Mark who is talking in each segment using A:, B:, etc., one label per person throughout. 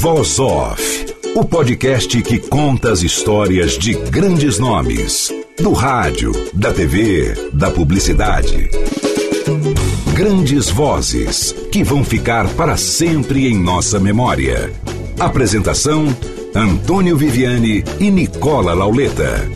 A: Voz Off, o podcast que conta as histórias de grandes nomes, do rádio, da TV, da publicidade. Grandes vozes que vão ficar para sempre em nossa memória. Apresentação: Antônio Viviane e Nicola Lauleta.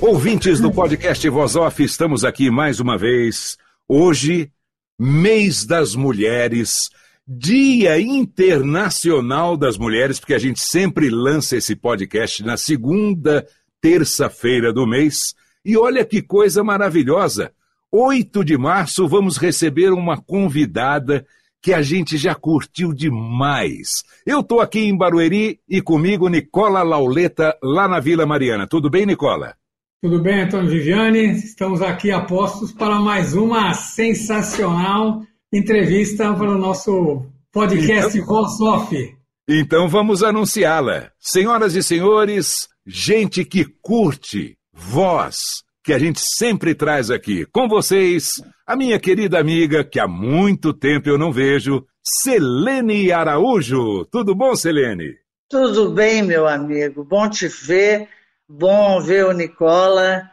A: Ouvintes do podcast Voz Off, estamos aqui mais uma vez. Hoje, mês das mulheres Dia Internacional das Mulheres, porque a gente sempre lança esse podcast na segunda terça-feira do mês. E olha que coisa maravilhosa! 8 de março vamos receber uma convidada que a gente já curtiu demais. Eu estou aqui em Barueri e comigo Nicola Lauleta, lá na Vila Mariana. Tudo bem, Nicola?
B: Tudo bem, Antônio Viviane? Estamos aqui a postos para mais uma sensacional entrevista para o nosso podcast então, Voz Off.
A: Então vamos anunciá-la. Senhoras e senhores, gente que curte voz, que a gente sempre traz aqui. Com vocês, a minha querida amiga, que há muito tempo eu não vejo, Selene Araújo. Tudo bom, Selene?
C: Tudo bem, meu amigo. Bom te ver, bom ver o Nicola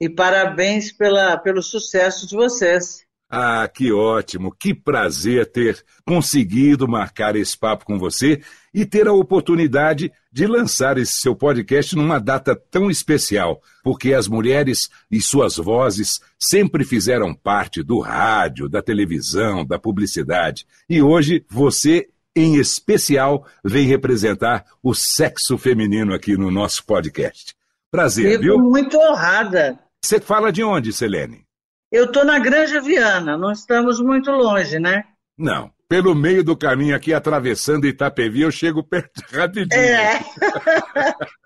C: e parabéns pela, pelo sucesso de vocês.
A: Ah, que ótimo, que prazer ter conseguido marcar esse papo com você e ter a oportunidade de lançar esse seu podcast numa data tão especial, porque as mulheres e suas vozes sempre fizeram parte do rádio, da televisão, da publicidade. E hoje você, em especial, vem representar o sexo feminino aqui no nosso podcast. Prazer,
C: Fico
A: viu?
C: muito honrada.
A: Você fala de onde, Selene?
C: Eu estou na Granja Viana, não estamos muito longe, né?
A: Não. Pelo meio do caminho aqui, atravessando Itapevi, eu chego perto rapidinho.
C: É.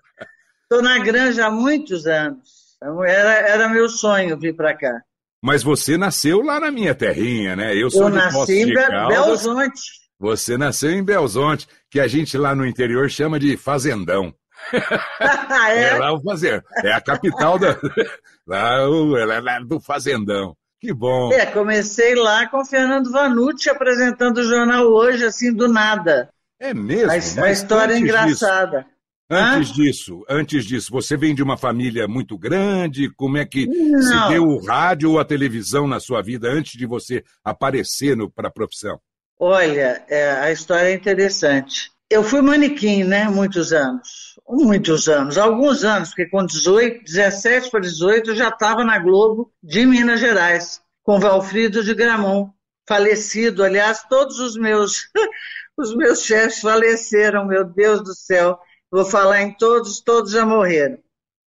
C: Estou na Granja há muitos anos. Era, era meu sonho vir para cá.
A: Mas você nasceu lá na minha terrinha, né? Eu sou
C: eu
A: de
C: nasci em
A: Caldas.
C: Belzonte.
A: Você nasceu em Belzonte, que a gente lá no interior chama de fazendão.
C: É?
A: é lá o fazer. É a capital da, lá, o, é lá do fazendão. Que bom.
C: É, comecei lá com o Fernando Vanucci apresentando o jornal hoje, assim, do nada.
A: É mesmo?
C: A, a história engraçada.
A: Disso, antes Hã? disso, antes disso, você vem de uma família muito grande? Como é que
C: Não.
A: se deu o rádio ou a televisão na sua vida antes de você aparecer para a profissão?
C: Olha, é, a história é interessante. Eu fui manequim, né, muitos anos. Muitos anos, alguns anos, porque com 18, 17 para 18 eu já estava na Globo de Minas Gerais, com Valfrido de Gramont, falecido. Aliás, todos os meus, os meus chefes faleceram, meu Deus do céu. Vou falar em todos, todos já morreram.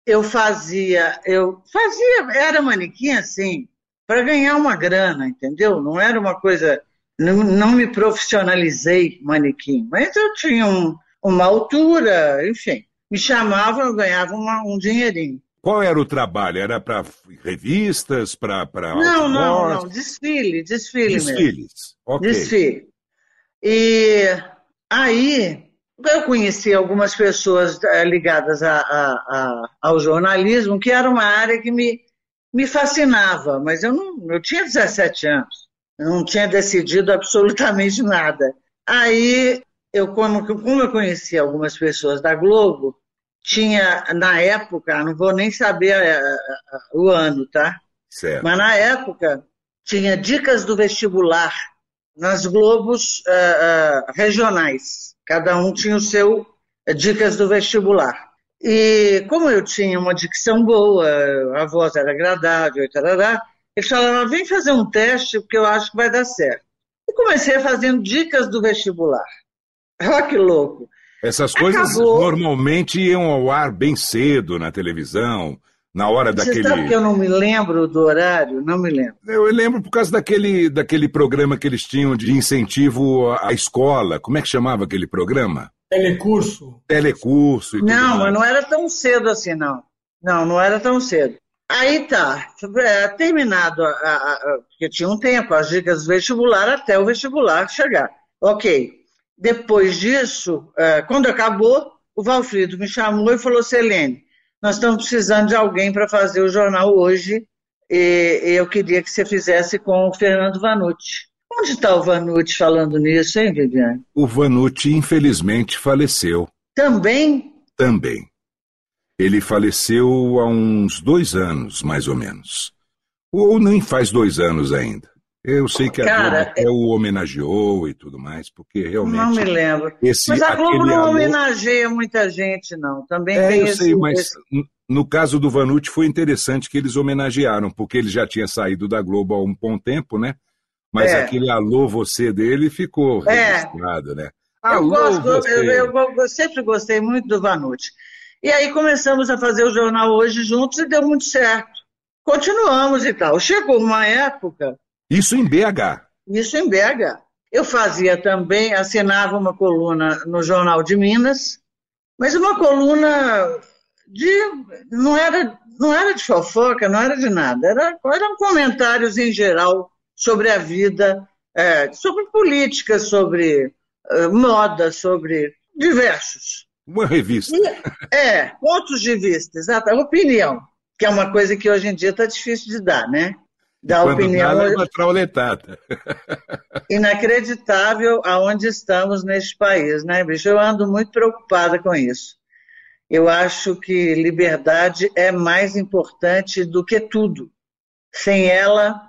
C: Eu fazia, eu fazia, era manequim assim, para ganhar uma grana, entendeu? Não era uma coisa não, não me profissionalizei manequim, mas eu tinha um, uma altura, enfim. Me chamavam, eu ganhava uma, um dinheirinho.
A: Qual era o trabalho? Era para revistas, para
C: Não, não, não, desfile, desfile
A: Desfiles,
C: mesmo.
A: ok.
C: Desfile. E aí eu conheci algumas pessoas eh, ligadas a, a, a, ao jornalismo, que era uma área que me, me fascinava, mas eu não, eu tinha 17 anos não tinha decidido absolutamente nada. Aí, eu, como, como eu conhecia algumas pessoas da Globo, tinha, na época, não vou nem saber a, a, a, o ano, tá?
A: Certo.
C: Mas na época, tinha dicas do vestibular nas Globos uh, uh, regionais. Cada um tinha o seu uh, dicas do vestibular. E como eu tinha uma dicção boa, a voz era agradável, e tarará, eles falaram, vem fazer um teste, porque eu acho que vai dar certo. E comecei fazendo dicas do vestibular. Olha que louco.
A: Essas coisas
C: Acabou.
A: normalmente iam ao ar bem cedo na televisão, na hora
C: Você
A: daquele.
C: sabe que eu não me lembro do horário? Não me lembro.
A: Eu lembro por causa daquele, daquele programa que eles tinham de incentivo à escola. Como é que chamava aquele programa?
B: Telecurso.
A: Telecurso e tudo
C: Não,
A: mais.
C: mas não era tão cedo assim, não. Não, não era tão cedo. Aí tá, é, terminado, a, a- a- porque tinha um tempo, as dicas do vestibular até o vestibular chegar. Ok. Depois disso, é, quando acabou, o Valfrido me chamou e falou, Selene, nós estamos precisando de alguém para fazer o jornal hoje e, e eu queria que você fizesse com o Fernando Vanucci. Onde está o Vanucci falando nisso, hein, Viviane?
A: O Vanucci, infelizmente, faleceu
C: Também
A: também. Ele faleceu há uns dois anos, mais ou menos. Ou nem faz dois anos ainda. Eu sei que a
C: Cara,
A: Globo até o homenageou e tudo mais, porque realmente.
C: não me lembro.
A: Esse,
C: Mas a Globo não homenageia muita gente, não. Também
A: É,
C: tem
A: eu
C: esse,
A: sei, mas
C: esse-
A: no caso do Vanucci foi interessante que eles homenagearam, porque ele já tinha saído da Globo há um bom tempo, né? Mas
C: É.
A: aquele alô você dele ficou
C: É.
A: registrado, né?
C: Eu,
A: Alô
C: gosto,
A: você.
C: eu, eu- eu sempre gostei muito do Vanucci. E aí começamos a fazer o jornal hoje juntos e deu muito certo. Continuamos e tal. Chegou uma época,
A: Isso em BH.
C: isso em BH. Eu fazia também, assinava uma coluna no Jornal de Minas, mas uma coluna de. não era, não era de fofoca, não era de nada. Era, eram comentários em geral sobre a vida, é, sobre política, sobre eh, moda, sobre diversos.
A: Uma revista.
C: É, pontos de vista, exato. Opinião, que é uma coisa que hoje em dia está difícil de dar, né? Dar
A: Quando
C: opinião
A: dá, leva trauletada.
C: inacreditável aonde estamos neste país, né, bicho? Eu ando muito preocupada com isso. Eu acho que liberdade é mais importante do que tudo. Sem ela,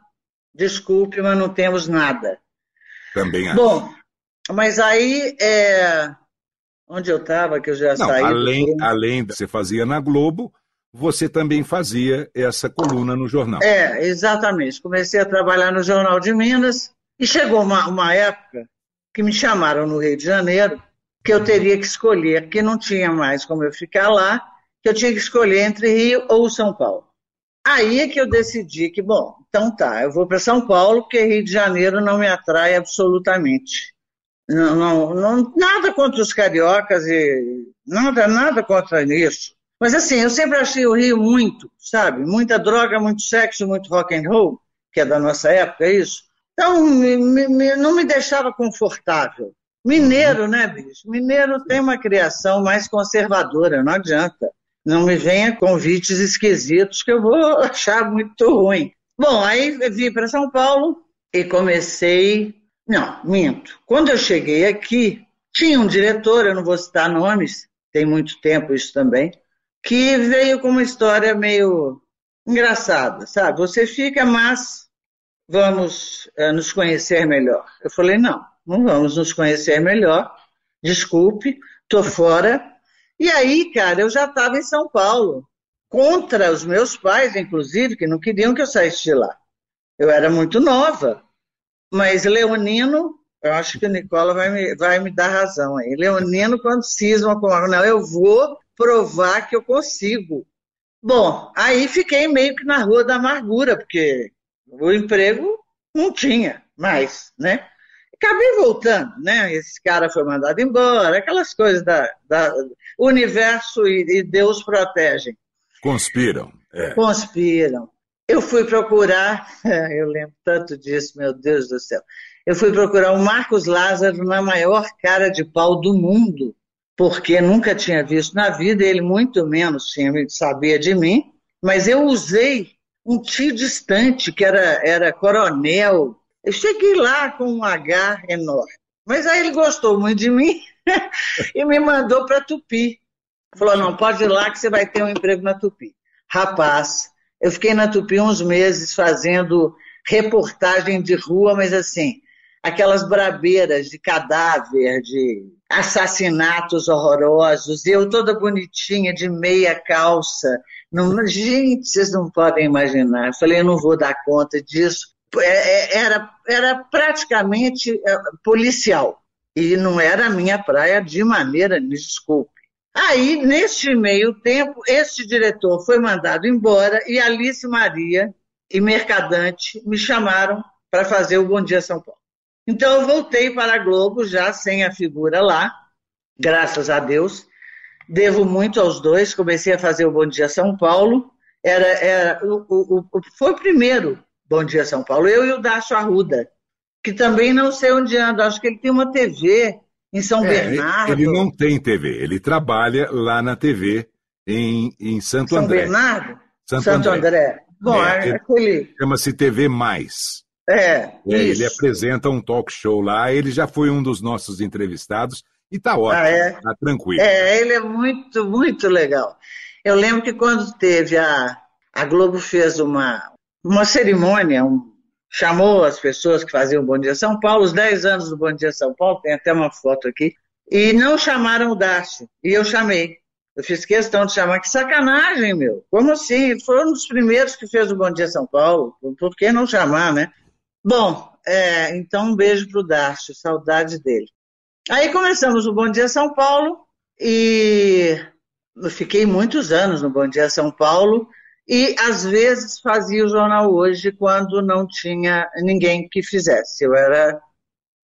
C: desculpe, mas não temos nada.
A: Também acho.
C: Bom, mas aí, é... onde eu estava, que eu já
A: Não,
C: saí... do
A: além,
C: programa?
A: além de você fazia na Globo, você também fazia essa coluna no jornal.
C: É, exatamente. Comecei a trabalhar no Jornal de Minas e chegou uma, uma época que me chamaram no Rio de Janeiro que eu teria que escolher, que não tinha mais como eu ficar lá, que eu tinha que escolher entre Rio ou São Paulo. Aí é que eu decidi que, bom, então tá, eu vou para São Paulo, porque Rio de Janeiro não me atrai absolutamente. Não, não, nada contra os cariocas e nada, nada contra isso. Mas assim, eu sempre achei o Rio muito, sabe? Muita droga, muito sexo, muito rock and roll, que é da nossa época, é isso. Então, me- me- não me deixava confortável. Mineiro, né, bicho? Mineiro tem uma criação mais conservadora, não adianta. Não me venha convites esquisitos que eu vou achar muito ruim. Bom, aí vim para São Paulo e comecei. Não, minto. Quando eu cheguei aqui, tinha um diretor, eu não vou citar nomes, tem muito tempo isso também, que veio com uma história meio engraçada, sabe? Você fica, mas vamos eh, nos conhecer melhor. Eu falei, não, não vamos nos conhecer melhor, desculpe, tô fora. E aí, cara, eu já estava em São Paulo, contra os meus pais, inclusive, que não queriam que eu saísse de lá. Eu era muito nova, mas Leonino, eu acho que o Nicola vai me, vai me dar razão aí. Leonino, quando cisma com algo, não, eu vou provar que eu consigo. Bom, aí fiquei meio que na rua da amargura, porque o emprego não tinha mais, né? Acabei voltando, né? Esse cara foi mandado embora, aquelas coisas da, da o universo e, e Deus protegem,
A: Conspiram. É.
C: conspiram. Eu fui procurar, eu lembro tanto disso, meu Deus do céu. Eu fui procurar o Marcos Lázaro na maior cara de pau do mundo, porque nunca tinha visto na vida, ele muito menos tinha, sabia de mim, mas eu usei um tio distante, que era, era coronel. Eu cheguei lá com um H enorme. Mas aí ele gostou muito de mim e me mandou para Tupi. Falou: não, pode ir lá que você vai ter um emprego na Tupi. Rapaz, eu fiquei na Tupi uns meses fazendo reportagem de rua, mas assim, aquelas brabeiras de cadáver, de assassinatos horrorosos, eu toda bonitinha, de meia calça. Não, gente, vocês não podem imaginar. Eu falei, eu não vou dar conta disso. É, é, Era, era praticamente é, policial. E não era a minha praia de maneira, me desculpe. Aí, neste meio tempo, este diretor foi mandado embora e Alice Maria e Mercadante me chamaram para fazer o Bom Dia São Paulo. Então eu voltei para a Globo já sem a figura lá, graças a Deus. Devo muito aos dois. Comecei a fazer o Bom Dia São Paulo. Era, era o, o, o, foi o primeiro Bom Dia São Paulo. Eu e o Dacho Arruda, que também não sei onde anda. Acho que ele tem uma TV em São é, Bernardo.
A: Ele não tem TV. Ele trabalha lá na TV em, em Santo São André.
C: São Bernardo?
A: Santo,
C: Santo André.
A: André.
C: Bom, é, é aquele...
A: Chama-se TV Mais.
C: É,
A: é ele apresenta um talk show lá. Ele já foi um dos nossos entrevistados e tá ótimo, ah, é? tá tranquilo.
C: É, ele é muito, muito legal. Eu lembro que quando teve a. A Globo fez uma, uma cerimônia, um, chamou as pessoas que faziam o Bom Dia São Paulo, os 10 anos do Bom Dia São Paulo, tem até uma foto aqui, e não chamaram o Dácio, e eu chamei. Eu fiz questão de chamar, que sacanagem, meu. Como assim? Ele foi um dos primeiros que fez o Bom Dia São Paulo, por que não chamar, né? Bom, é, então um beijo pro Dácio, saudade dele. Aí começamos o Bom Dia São Paulo e eu fiquei muitos anos no Bom Dia São Paulo e às vezes fazia o jornal hoje quando não tinha ninguém que fizesse. Eu era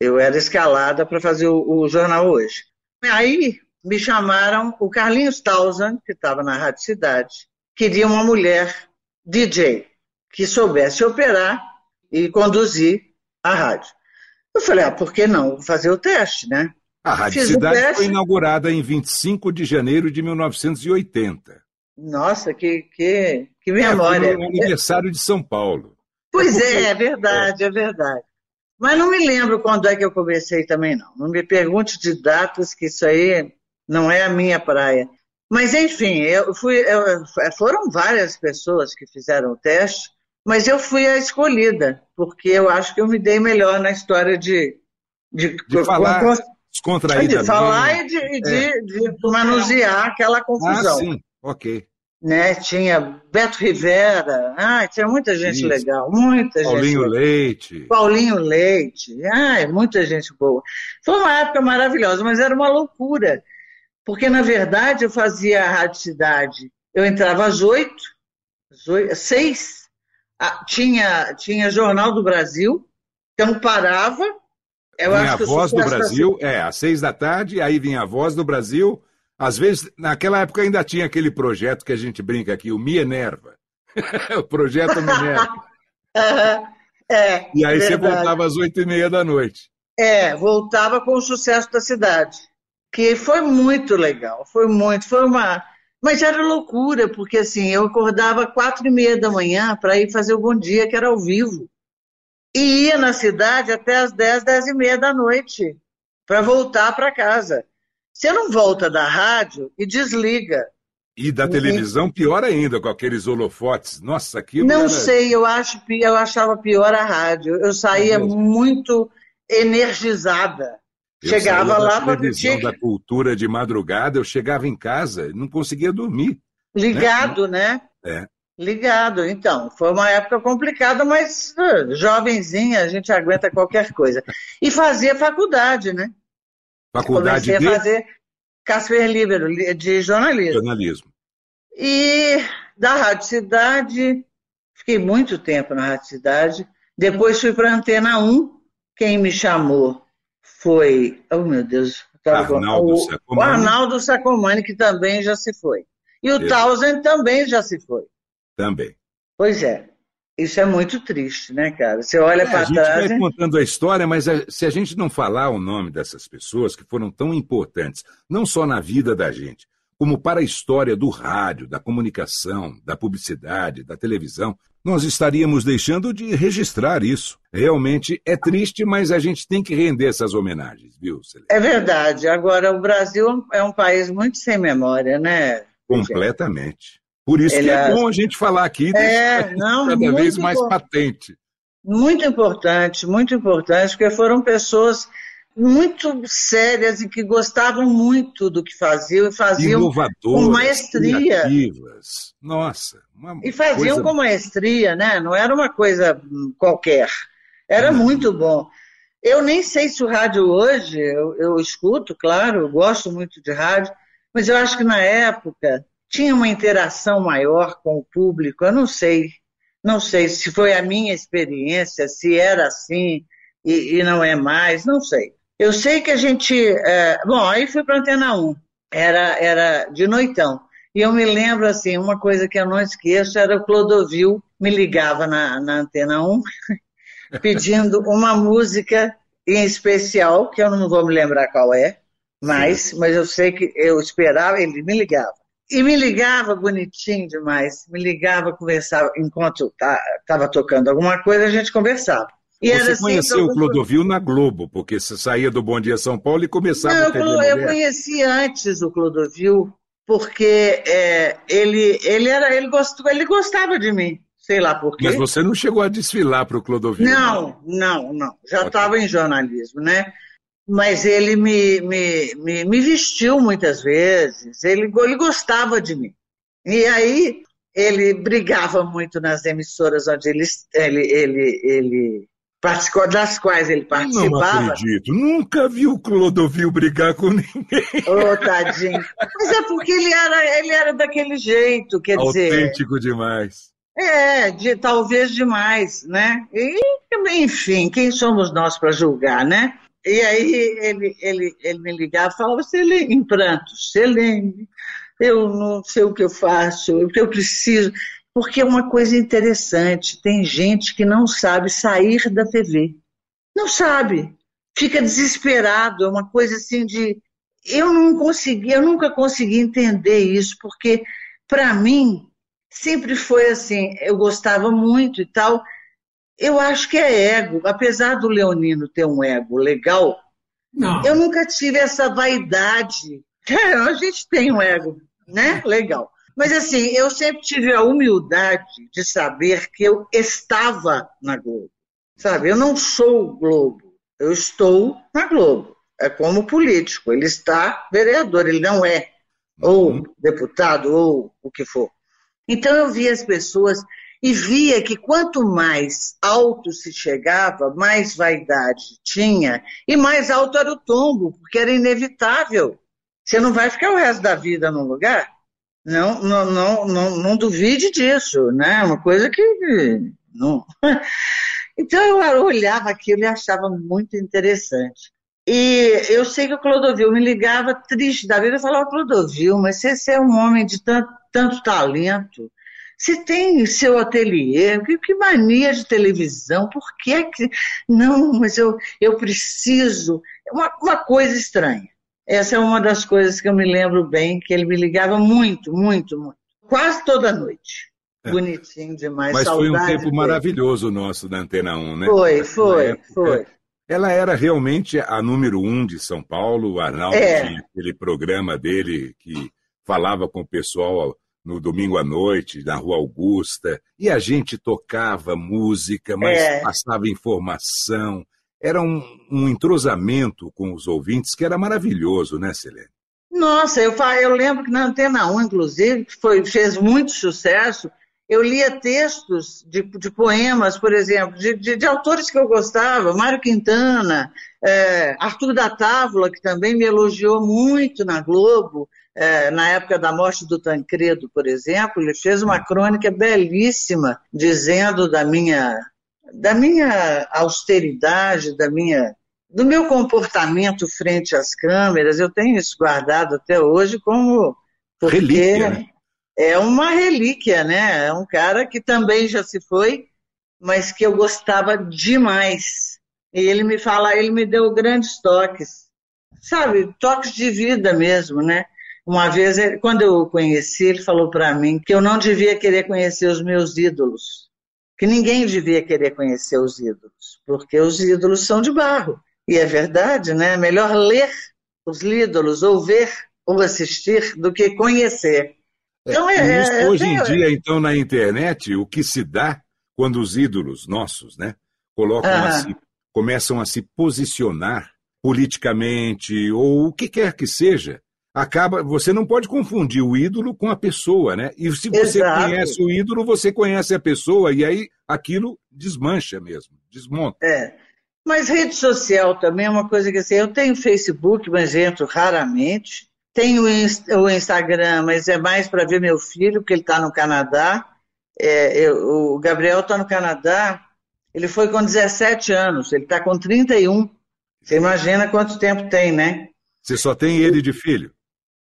C: eu era escalada para fazer o, o, jornal hoje. Aí me chamaram o Carlinhos Tausan, que estava na Rádio Cidade, queria uma mulher DJ que soubesse operar e conduzir a rádio. Eu falei, ah, por que não? Vou fazer o teste, né?
A: A Rádio Fiz Cidade foi inaugurada em 25 de janeiro de 1980.
C: Nossa, que, que, que memória. É,
A: o aniversário de São Paulo.
C: Pois é, é, é verdade, é. é verdade. Mas não me lembro quando é que eu comecei também, não. Não me pergunte de datas, que isso aí não é a minha praia. Mas, enfim, eu fui, eu, foram várias pessoas que fizeram o teste, mas eu fui a escolhida, porque eu acho que eu me dei melhor na história de.
A: De, de falar com, descontraída.
C: De falar e de, é. de, de, manusear aquela confusão.
A: Ah, sim, ok.
C: Né? Tinha Beto Rivera, ah, tinha muita gente Isso. legal, muita
A: Paulinho
C: gente.
A: Leite.
C: Paulinho Leite, ah, muita gente boa. Foi uma época maravilhosa, mas era uma loucura, porque na verdade eu fazia a Rádio Cidade, eu entrava às oito, às seis, ah, tinha, tinha Jornal do Brasil, então parava.
A: Eu vinha acho a Voz do Brasil, é, às seis da tarde, aí vinha a Voz do Brasil. Às vezes, naquela época ainda tinha aquele projeto que a gente brinca aqui, o Me Enerva. o projeto Me Enerva.
C: é,
A: e aí verdade. você voltava às oito e meia da noite.
C: É, voltava com o sucesso da cidade, que foi muito legal, foi muito, foi uma, mas era loucura, porque assim, eu acordava quatro e meia da manhã para ir fazer o Bom Dia, que era ao vivo. E ia na cidade até as dez, dez e meia da noite, para voltar para casa. Você não volta da rádio e desliga.
A: E da televisão, pior ainda, com aqueles holofotes. Nossa, aquilo.
C: Não
A: era...
C: sei, eu, acho, eu achava pior a rádio. Eu saía é muito energizada.
A: Eu chegava lá para televisão da cultura de madrugada, eu chegava em casa não conseguia dormir.
C: Ligado, né?
A: né? É.
C: Ligado, então. Foi uma época complicada, mas uh, jovenzinha, a gente aguenta qualquer coisa. E fazia faculdade, né?
A: Faculdade
C: Comecei de... a fazer Casper Libero, de jornalismo.
A: Jornalismo.
C: E da Rádio Cidade, fiquei muito tempo na Rádio Cidade. Depois fui para a Antena 1. Quem me chamou foi, oh meu Deus,
A: Arnaldo o, Sacomani.
C: o Arnaldo Sacomani, que também já se foi. E o Townsend também já se foi.
A: Também.
C: Pois é. Isso é muito triste, né, cara? Você olha é, para trás.
A: A gente vai contando a história, mas se a gente não falar o nome dessas pessoas que foram tão importantes, não só na vida da gente, como para a história do rádio, da comunicação, da publicidade, da televisão, nós estaríamos deixando de registrar isso. Realmente é triste, mas a gente tem que render essas homenagens, viu,
C: Celeste? É verdade. Agora, o Brasil é um país muito sem memória, né?
A: Completamente. Por isso Ele que é, é bom a gente falar aqui,
C: é, não,
A: cada vez mais patente.
C: Muito importante, muito importante, porque foram pessoas muito sérias e que gostavam muito do que faziam e faziam com maestria.
A: Criativas. Nossa.
C: e faziam coisa... com maestria, né? Não era uma coisa qualquer. Era Não. muito bom. Eu nem sei se o rádio hoje, eu, eu escuto, claro, eu gosto muito de rádio, Mas eu acho que na época tinha uma interação maior com o público, eu não sei. Não sei se foi a minha experiência, se era assim e, e não é mais, não sei. Eu sei que a gente. É, bom, aí fui para a Antena 1, era, era de noitão. E eu me lembro, assim, uma coisa que eu não esqueço era o Clodovil me ligava na, na Antena 1 pedindo uma música em especial, que eu não vou me lembrar qual é, mas, mas eu sei que eu esperava, ele me ligava. E me ligava bonitinho demais, me ligava, conversava, enquanto estava tocando alguma coisa, a gente conversava.
A: E você assim, conheceu o Clodovil na Globo, porque você saía do Bom Dia São Paulo e começava
C: Não,
A: a TV
C: eu, eu conheci antes o Clodovil, porque é, ele, ele, era, ele, gostou, ele gostava de mim, sei lá por quê.
A: Mas você não chegou a desfilar para o Clodovil?
C: Não, não, não. Já estava okay. em jornalismo, né? Mas ele me, me, me, me vestiu muitas vezes, ele, ele gostava de mim. E aí ele brigava muito nas emissoras onde ele, ele, ele, ele participou, das quais ele participava.
A: Não acredito, nunca vi o Clodovil brigar com ninguém.
C: Ô, oh, tadinho. Mas é porque ele era, ele era daquele jeito, quer
A: Autêntico
C: dizer.
A: Autêntico demais.
C: É, de, talvez demais, né? E, enfim, quem somos nós para julgar, né? E aí ele, ele, ele me ligava e falava, Selene, em prantos, Selene, eu não sei o que eu faço, o que eu preciso. Porque é uma coisa interessante, tem gente que não sabe sair da TV. Não sabe. Fica desesperado, é uma coisa assim de. Eu não consegui, eu nunca consegui entender isso, porque para mim sempre foi assim, eu gostava muito e tal. Eu acho que é ego, apesar do Leonino ter um ego legal, não. eu nunca tive essa vaidade. É, a gente tem um ego, né? Legal. Mas assim, eu sempre tive a humildade de saber que eu estava na Globo. Sabe, eu não sou o Globo, eu estou na Globo. É como político, ele está vereador, ele não é ou uhum. deputado ou o que for. Então eu via as pessoas e via que quanto mais alto se chegava, mais vaidade tinha e mais alto era o tombo, porque era inevitável. Você não vai ficar o resto da vida num lugar não, não, não, não, não duvide disso, né? Uma coisa que não. Então eu olhava aquilo e achava muito interessante. E eu sei que o Clodovil me ligava triste da vida e falava, Clodovil, mas você é um homem de tanto, tanto talento, você tem seu ateliê, que, que, mania de televisão, por que é que... Não, mas eu, eu preciso... Uma, uma coisa estranha. Essa é uma das coisas que eu me lembro bem, que ele me ligava muito, muito, muito. Quase toda noite. É. Bonitinho demais.
A: Mas foi um tempo dele. maravilhoso nosso da Antena 1, né?
C: Foi, foi, época, foi.
A: Ela era realmente a número um de São Paulo. O Arnaldo é. tinha aquele programa dele que falava com o pessoal no domingo à noite, na Rua Augusta, e a gente tocava música, mas é. passava informação era um, um entrosamento com os ouvintes que era maravilhoso, né, Selene?
C: Nossa, eu, eu lembro que na Antena 1, inclusive, que foi, fez muito sucesso, eu lia textos de, de poemas, por exemplo, de, de, de, autores que eu gostava, Mário Quintana, é, Arthur da Távola, que também me elogiou muito na Globo, é, na época da morte do Tancredo, por exemplo, ele fez uma crônica belíssima dizendo da minha da minha austeridade, da minha, do meu comportamento frente às câmeras, eu tenho isso guardado até hoje como
A: porque relíquia, né?
C: é uma relíquia, né? É um cara que também já se foi, mas que eu gostava demais. E ele me fala, ele me deu grandes toques, sabe, toques de vida mesmo, né? Uma vez, quando eu o conheci, ele falou para mim que eu não devia querer conhecer os meus ídolos que ninguém devia querer conhecer os ídolos, porque os ídolos são de barro. E é verdade, né? Melhor ler os ídolos, ou ver ou assistir, do que conhecer.
A: É, então, é, é, hoje em dia, então, na internet, o que se dá quando os ídolos nossos, né, colocam a se, começam a se posicionar politicamente ou o que quer que seja, acaba, você não pode confundir o ídolo com a pessoa, né? E se você Exato. conhece o ídolo, você conhece a pessoa e aí aquilo desmancha mesmo, desmonta.
C: É. Mas rede social também é uma coisa que assim, eu tenho Facebook, mas entro raramente. Tenho o Instagram, mas é mais para ver meu filho, porque ele está no Canadá. É, eu, o Gabriel está no Canadá, ele foi com 17 anos, ele está com 31. Você imagina quanto tempo tem, né?
A: Você só tem ele de filho?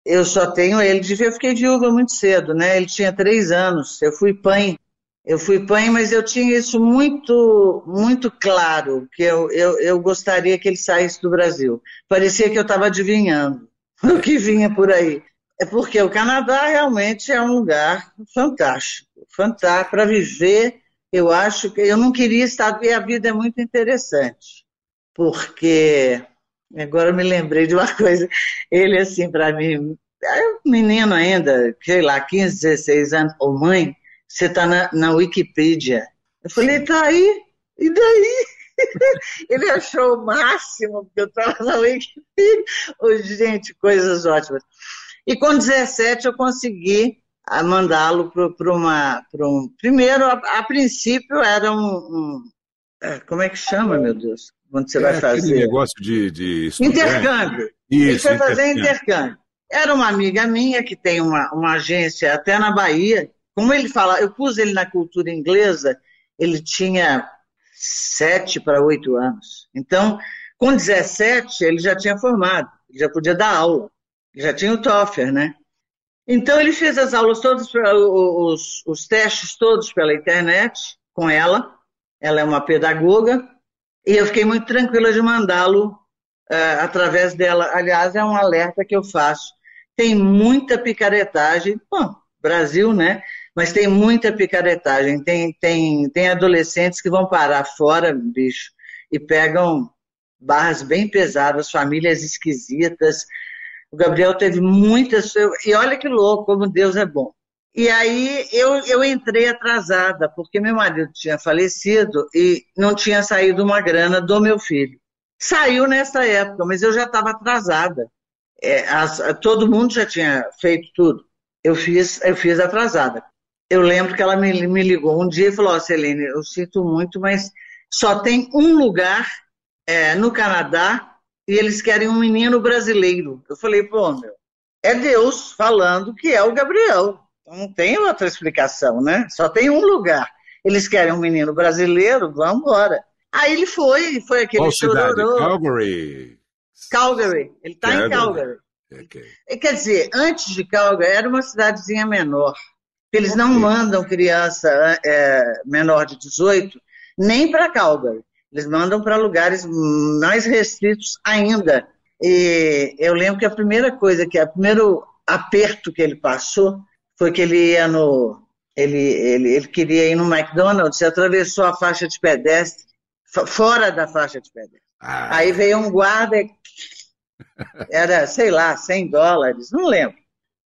C: Eu só tenho ele de filho. Eu fiquei viúva muito cedo, né? Ele tinha três anos. Eu fui pai. Eu fui pai, mas eu tinha isso muito, muito claro, que eu, eu, eu gostaria que ele saísse do Brasil. Parecia que eu estava adivinhando o que vinha por aí. É porque o Canadá realmente é um lugar fantástico, fantástico para viver. Eu acho que eu não queria estar, e a vida é muito interessante, porque agora eu me lembrei de uma coisa. Ele assim para mim, é menino ainda, sei lá, 15, 16 anos, ou mãe, você está na, na Wikipedia. Eu falei, tá aí, e daí? Ele achou o máximo, porque eu estava na Wikipedia. Oh, gente, coisas ótimas. E com 17 eu consegui ah, mandá-lo para uma. Pra um, primeiro, a, a princípio, era um, um, é, Como é que chama, meu Deus? Quando você é vai fazer.
A: negócio de. de
C: intercâmbio. Isso, Ele foi fazer intercâmbio. Era uma amiga minha que tem uma, uma agência até na Bahia, como ele fala, eu pus ele na cultura inglesa, ele tinha sete para oito anos. Então, com 17, ele já tinha formado, ele já podia dar aula, já tinha o TOEFL, né? Então, ele fez as aulas todas, os, os testes todos pela internet com ela. Ela é uma pedagoga, e eu fiquei muito tranquila de mandá-lo uh, através dela. Aliás, é um alerta que eu faço. Tem muita picaretagem, bom, Brasil, né? Mas tem muita picaretagem. Tem, tem, tem adolescentes que vão parar fora, bicho, e pegam barras bem pesadas, famílias esquisitas. O Gabriel teve muitas. E olha que louco, como Deus é bom. E aí eu, eu entrei atrasada, porque meu marido tinha falecido e não tinha saído uma grana do meu filho. Saiu nessa época, mas eu já estava atrasada. É, as, todo mundo já tinha feito tudo. Eu fiz, eu fiz atrasada eu lembro que ela me, me ligou um dia e falou: oh, Celene, eu sinto muito, mas só tem um lugar é, no Canadá e eles querem um menino brasileiro. Eu falei: pô, meu, é Deus falando que é o Gabriel. Não tem outra explicação, né? Só tem um lugar. Eles querem um menino brasileiro, vamos embora. Aí ele foi, foi aquele
A: Qual cidade? Calgary.
C: Calgary. Ele está em Calgary. Okay. Quer dizer, antes de Calgary era uma cidadezinha menor. Eles não mandam criança é, menor de 18 nem para Calgary. Eles mandam para lugares mais restritos ainda. E eu lembro que a primeira coisa, que o primeiro aperto que ele passou foi que ele ia no. Ele, ele, ele queria ir no McDonald's e atravessou a faixa de pedestre, fora da faixa de pedestre. Ah. Aí veio um guarda, era, sei lá, 100 dólares, não lembro.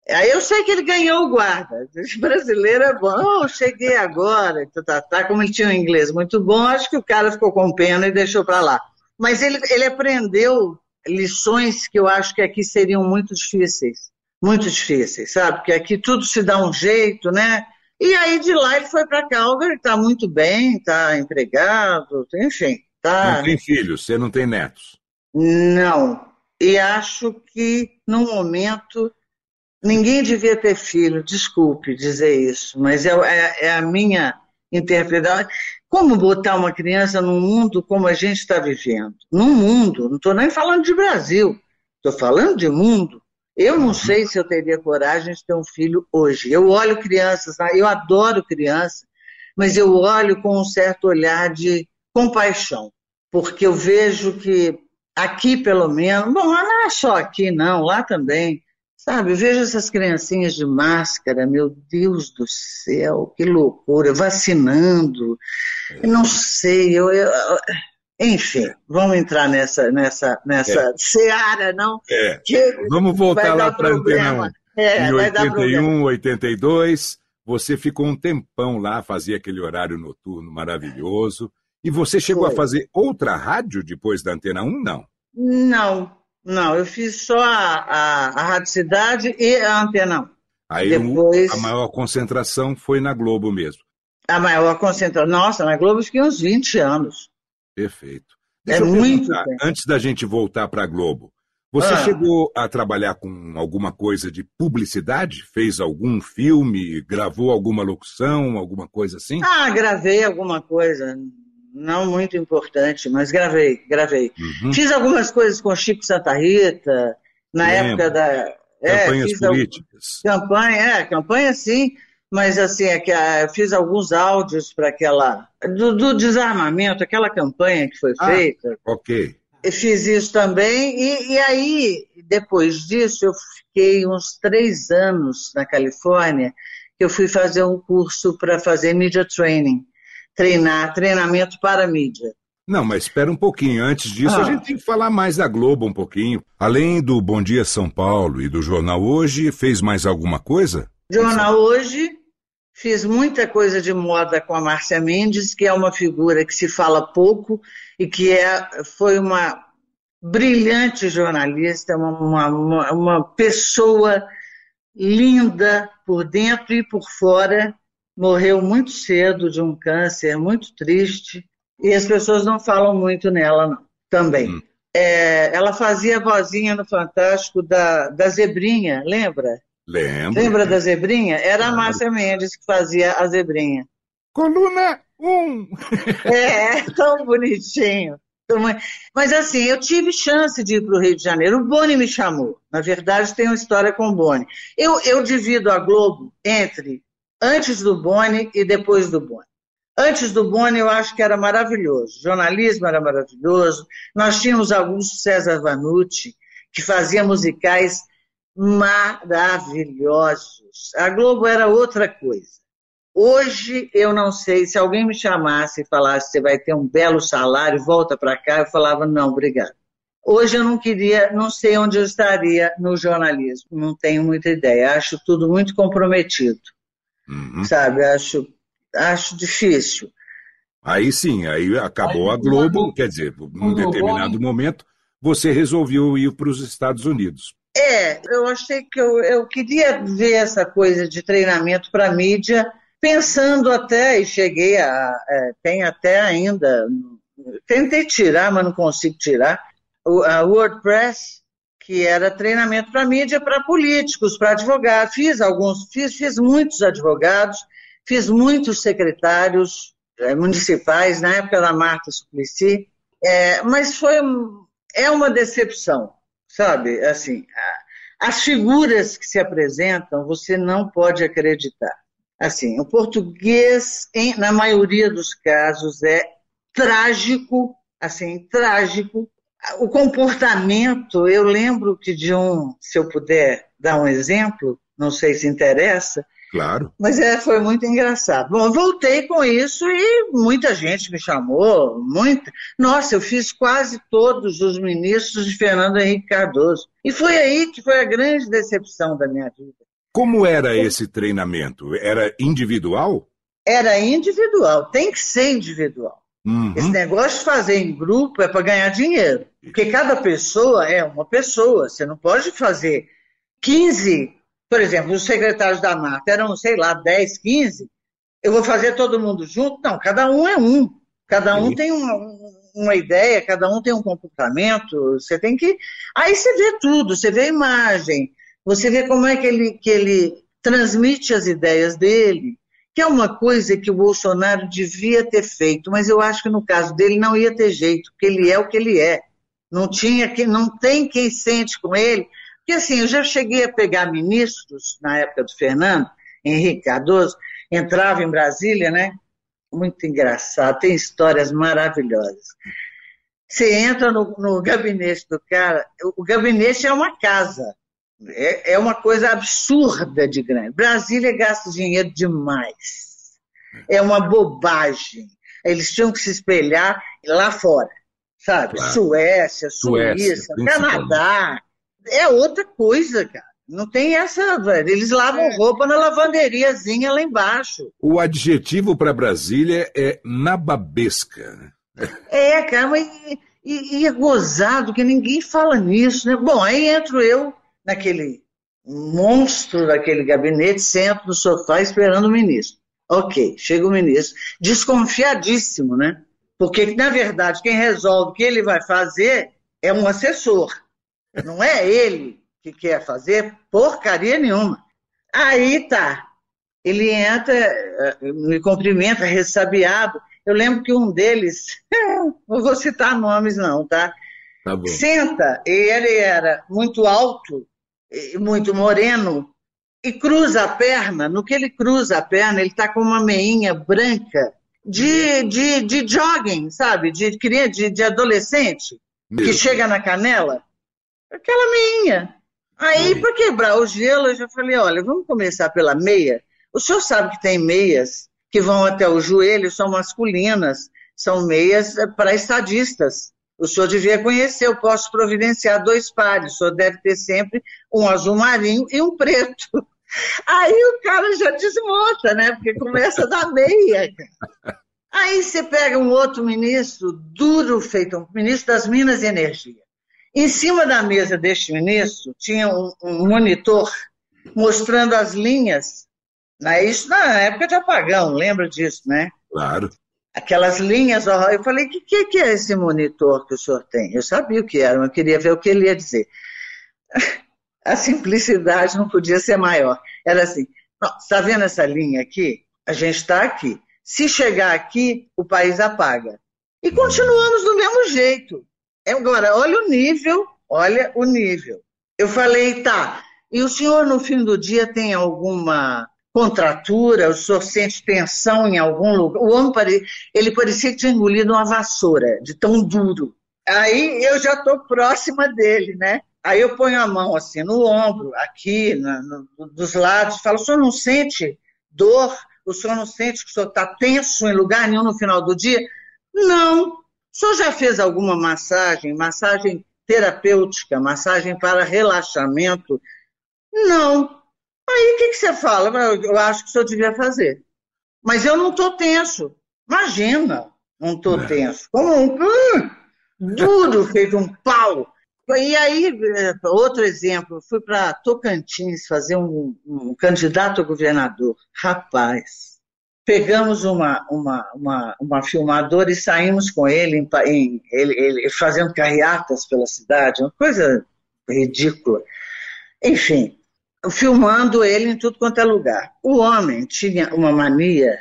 C: Aí eu sei que ele ganhou o guarda. O brasileiro é bom. Oh, cheguei agora. Tá, tá, tá, como ele tinha um inglês muito bom, acho que o cara ficou com pena e deixou para lá. Mas ele, ele aprendeu lições que eu acho que aqui seriam muito difíceis. Muito difíceis, sabe? Porque aqui tudo se dá um jeito, né? E aí de lá ele foi para Calgary, está muito bem, está empregado, enfim. Tá...
A: Não tem filhos, você não tem netos?
C: Não. E acho que no momento Ninguém devia ter filho, desculpe dizer isso, mas é, é, é a minha interpretação. Como botar uma criança num mundo como a gente está vivendo? Num mundo, não estou nem falando de Brasil, estou falando de mundo. Eu não sei se eu teria coragem de ter um filho hoje. Eu olho crianças, eu adoro crianças, mas eu olho com um certo olhar de compaixão, porque eu vejo que aqui, pelo menos, bom, não é só aqui, não, lá também, Sabe, eu vejo essas criancinhas de máscara, meu Deus do céu, que loucura, vacinando, é. não sei, eu, eu, enfim, vamos entrar nessa, nessa, nessa é. seara, não?
A: É. vamos voltar lá para a Antena É, em 81, 82, você ficou um tempão lá, fazia aquele horário noturno maravilhoso, e você chegou Foi. a fazer outra rádio depois da Antena 1, não?
C: Não, não, eu fiz só a, a, a Rádio Cidade e a Antena 1.
A: Aí Depois... a maior concentração foi na Globo mesmo.
C: A maior concentração. Nossa, na Globo fiquei uns 20 anos.
A: Perfeito. Deixa é muito. Antes da gente voltar para a Globo, Você ah. chegou a trabalhar com alguma coisa de publicidade? Fez algum filme? Gravou alguma locução? Alguma coisa assim?
C: Ah, gravei alguma coisa. Não muito importante, mas gravei, gravei. Uhum. Fiz algumas coisas com Chico Santa Rita, na Lembra. época da.
A: É, Campanhas políticas.
C: Campanha, é, campanha sim, mas assim, é ah, eu fiz alguns áudios para aquela. Do, do, desarmamento, aquela campanha que foi ah, feita.
A: Ok.
C: Fiz isso também, e, e aí, depois disso, eu fiquei uns três anos na Califórnia, que eu fui fazer um curso para fazer media training, treinar, treinamento para mídia.
A: Não, mas espera um pouquinho. Antes disso, ah. a gente tem que falar mais da Globo um pouquinho. Além do Bom Dia São Paulo e do Jornal Hoje, fez mais alguma coisa?
C: Jornal Hoje, fiz muita coisa de moda com a Márcia Mendes, que é uma figura que se fala pouco e que é, foi uma brilhante jornalista, uma, uma, uma pessoa linda por dentro e por fora. Morreu muito cedo de um câncer muito triste e as pessoas não falam muito nela não, também. Hum. É, ela fazia a vozinha no Fantástico da, da Zebrinha, lembra?
A: Lembro.
C: Lembra da Zebrinha? Era a Márcia Mendes que fazia a Zebrinha.
A: Coluna um.
C: É, tão bonitinho. Mas assim, eu tive chance de ir para o Rio de Janeiro. O Boni me chamou. Na verdade, tem uma história com o Boni. Eu, eu divido a Globo entre antes do Boni e depois do Boni. Antes do Boni, eu acho que era maravilhoso. O jornalismo era maravilhoso. Nós tínhamos Augusto César Vanucci, que fazia musicais maravilhosos. A Globo era outra coisa. Hoje eu não sei, se alguém me chamasse e falasse você vai ter um belo salário, volta para cá, eu falava não, obrigado. Hoje eu não queria, não sei onde eu estaria no jornalismo, não tenho muita ideia, acho tudo muito comprometido, uhum. sabe? Acho, acho difícil.
A: Aí sim, aí acabou aí, a Globo, quer dizer, num determinado momento, você resolveu ir para os Estados Unidos.
C: É, eu achei que eu, eu queria ver essa coisa de treinamento para mídia pensando até, e cheguei a. É, tem até ainda. Tentei tirar, mas não consigo tirar. A WordPress, que era treinamento para mídia, para políticos, para advogados. Fiz alguns, fiz, fiz muitos advogados, fiz muitos secretários é, municipais, na época da Marta Suplicy, é, mas foi é uma decepção, sabe? Assim, as figuras que se apresentam, você não pode acreditar. Assim, o português, em, na maioria dos casos, é trágico, assim, trágico. O comportamento, eu lembro que de um, se eu puder dar um exemplo, não sei se interessa,
A: Claro.
C: Mas é, foi muito engraçado. Bom, eu voltei com isso e muita gente me chamou, muita. Nossa, eu fiz quase todos os ministros de Fernando Henrique Cardoso. E foi aí que foi a grande decepção da minha vida.
A: Como era esse treinamento? Era individual?
C: Era individual, tem que ser individual. Uhum. Esse negócio de fazer em grupo é para ganhar dinheiro. Porque cada pessoa é uma pessoa. Você não pode fazer 15, por exemplo, os secretários da Marta eram, sei lá, 10, 15. Eu vou fazer todo mundo junto? Não, cada um é um. Cada um Sim. tem uma, uma ideia, cada um tem um comportamento. Você tem que. Aí você vê tudo, você vê a imagem, você vê como é que ele, que ele transmite as ideias dele, que é uma coisa que o Bolsonaro devia ter feito, mas eu acho que no caso dele não ia ter jeito, porque ele é o que ele é. Não tinha que, não tem quem sente com ele. Porque assim, eu já cheguei a pegar ministros na época do Fernando, Henrique Cardoso, entrava em Brasília, né? Muito engraçado, tem histórias maravilhosas. Você entra no, no gabinete do cara, o gabinete é uma casa. É, é uma coisa absurda de grande. Brasília gasta dinheiro demais. É uma bobagem. Eles tinham que se espelhar lá fora, sabe? Claro. Suécia, Suécia, Suíça, Canadá. É outra coisa, cara. Não tem essa, velho. Eles lavam é. roupa na lavanderiazinha lá embaixo.
A: O adjetivo para Brasília é nababesca.
C: É, cara, mas e, e, e, é gozado que ninguém fala nisso, né? Bom, aí entro eu naquele monstro daquele gabinete, sento no sofá esperando o ministro. Ok, chega o ministro, desconfiadíssimo, né? Porque, na verdade, quem resolve o que ele vai fazer é um assessor. Não é ele que quer fazer porcaria nenhuma. Aí tá. Ele entra, eh, me cumprimenta, ressabiado. Eu lembro que um deles, não vou citar nomes não, tá?
A: Tá bom.
C: Senta, e ele era muito alto, muito moreno, e cruza a perna. No que ele cruza a perna, ele está com uma meinha branca de, de, de jogging, sabe? De, de, de adolescente,
A: Meu
C: que chega na canela. Aquela meinha. Aí,
A: Oi.
C: para quebrar o gelo, eu já falei: olha, vamos começar pela meia. O senhor sabe que tem meias que vão até o joelho, são masculinas, são meias eh, para estadistas. O senhor devia conhecer, eu posso providenciar dois pares. O senhor deve ter sempre um azul marinho e um preto. Aí o cara já desmonta, né? Porque começa da meia. Aí você pega um outro ministro, duro feito, um ministro das Minas e Energia. Em cima da mesa deste ministro tinha um, um monitor mostrando as linhas. Né? Isso na época de apagão, lembra disso, né?
A: Claro.
C: Aquelas linhas. Eu falei, o que, que, que é esse monitor que o senhor tem? Eu sabia o que era, mas eu queria ver o que ele ia dizer. A simplicidade não podia ser maior. Era assim: está vendo essa linha aqui? A gente está aqui. Se chegar aqui, o país apaga. E continuamos do mesmo jeito. É, Agora, olha o nível, olha o nível. Eu falei, tá, e o senhor no fim do dia tem alguma contratura, o senhor sente tensão em algum lugar? O homem, pare... ele parecia que tinha engolido uma vassoura, de tão duro. Aí eu já estou próxima dele, né? Aí eu ponho a mão assim no ombro, aqui, no- dos lados, falo, o senhor não sente dor? O senhor não sente que o senhor está tenso em lugar nenhum no final do dia? Não. O senhor já fez alguma massagem, massagem terapêutica, massagem para relaxamento? Não. Aí o que, que você fala? Eu, eu acho que o senhor devia fazer. Mas eu não estou tenso. Imagina, não estou
A: Não.
C: tenso. Como um hum, duro, feito um pau. E aí, eh, outro exemplo, fui para Tocantins fazer um, um candidato a governador. Rapaz, pegamos uma, uma, uma, uma filmadora e saímos com ele, em, em- ele, ele fazendo carreatas pela cidade, uma coisa ridícula. Enfim, filmando ele em tudo quanto é lugar. O homem tinha uma mania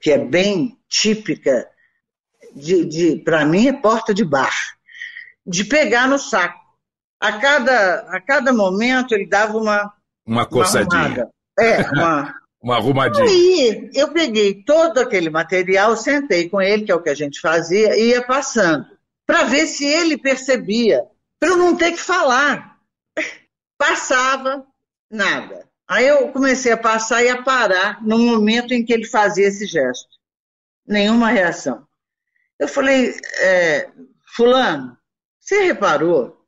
C: que é bem típica de, de para mim é porta de bar, de pegar no saco. A cada, a cada momento ele dava uma,
A: Uma
C: uma
A: coçadinha,
C: arrumada. É, uma,
A: uma arrumadinha.
C: Aí eu peguei todo aquele material, sentei com ele, que é o que a gente fazia, e ia passando, para ver se ele percebia, para eu não ter que falar. Passava, nada. Aí eu comecei a passar e a parar no momento em que ele fazia esse gesto. Nenhuma reação. Eu falei, é, Fulano, você reparou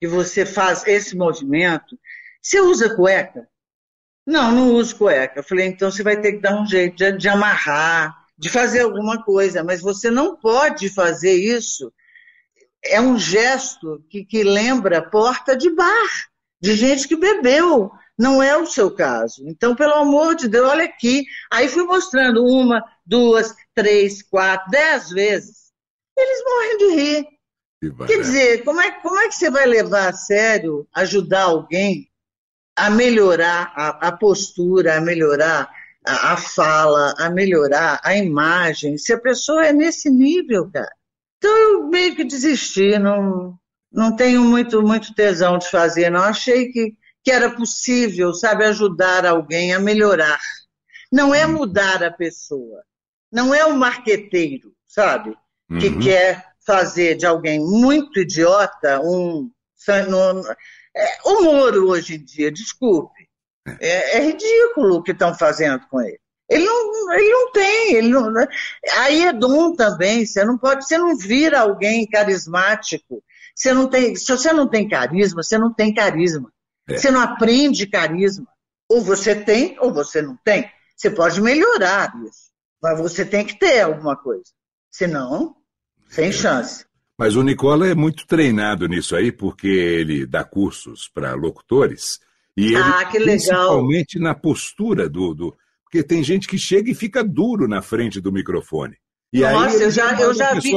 C: que você faz esse movimento? Você usa cueca? Não, não uso cueca. Eu falei, então você vai ter que dar um jeito de, de amarrar, de fazer alguma coisa, mas você não pode fazer isso. É um gesto que, que lembra porta de bar, de gente que bebeu. Não é o seu caso. Então, pelo amor de Deus, olha aqui. Aí fui mostrando uma, duas, três, quatro, dez vezes. Eles morrem de rir.
A: Que
C: Quer dizer, como é, como é que você vai levar a sério ajudar alguém a melhorar a, a postura, a melhorar a, a fala, a melhorar a imagem, se a pessoa é nesse nível, cara? Então eu meio que desisti, não, não tenho muito, muito tesão de fazer, não. Achei que, que era possível, sabe, ajudar alguém a melhorar. Não é mudar a pessoa, não é o marqueteiro, sabe? que
A: Uhum.
C: quer fazer de alguém muito idiota um. É, o Moro hoje em dia, desculpe, é, é ridículo o que estão fazendo com ele. Ele não, ele não tem, ele não, aí é dom também, você não pode, você não vira alguém carismático, você não tem, se você não tem carisma, você não tem carisma.
A: É.
C: Você não aprende carisma. Ou você tem, ou você não tem. Você pode melhorar isso, mas você tem que ter alguma coisa. Senão, sem chance.
A: Mas o Nicola é muito treinado nisso aí, porque ele dá cursos para locutores. E ele,
C: Ah, que legal.
A: principalmente na postura do, do. Porque tem gente que chega e fica duro na frente do microfone. E
C: Nossa,
A: aí ele
C: eu já- eu já vi.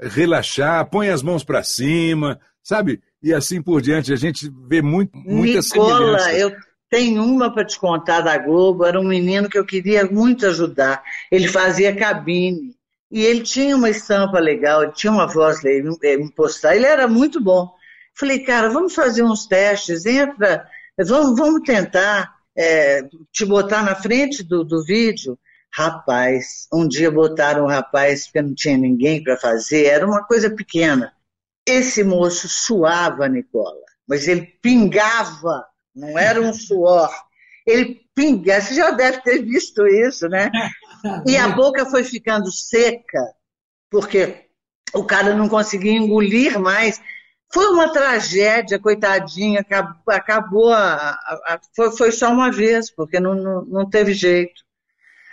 A: Relaxar, põe as mãos para cima, sabe? e assim por diante. A gente vê muito, muita
C: Nicola, semelhança. eu tenho uma para te contar da Globo. Era um menino que eu queria muito ajudar. Ele fazia cabine. E ele tinha uma estampa legal, tinha uma voz impostada, ele era muito bom. Falei, cara, vamos fazer uns testes, entra, vamos, vamos tentar é, te botar na frente do, do vídeo. Rapaz, um dia botaram um rapaz porque não tinha ninguém para fazer, era uma coisa pequena. Esse moço suava, Nicola, mas ele pingava, não era um suor. Ele pingava, você já deve ter visto isso, né? E a boca foi ficando seca, porque o cara não conseguia engolir mais. Foi uma tragédia, coitadinha, acabou, a, a, a, foi, foi, só uma vez, porque não, não, não teve jeito.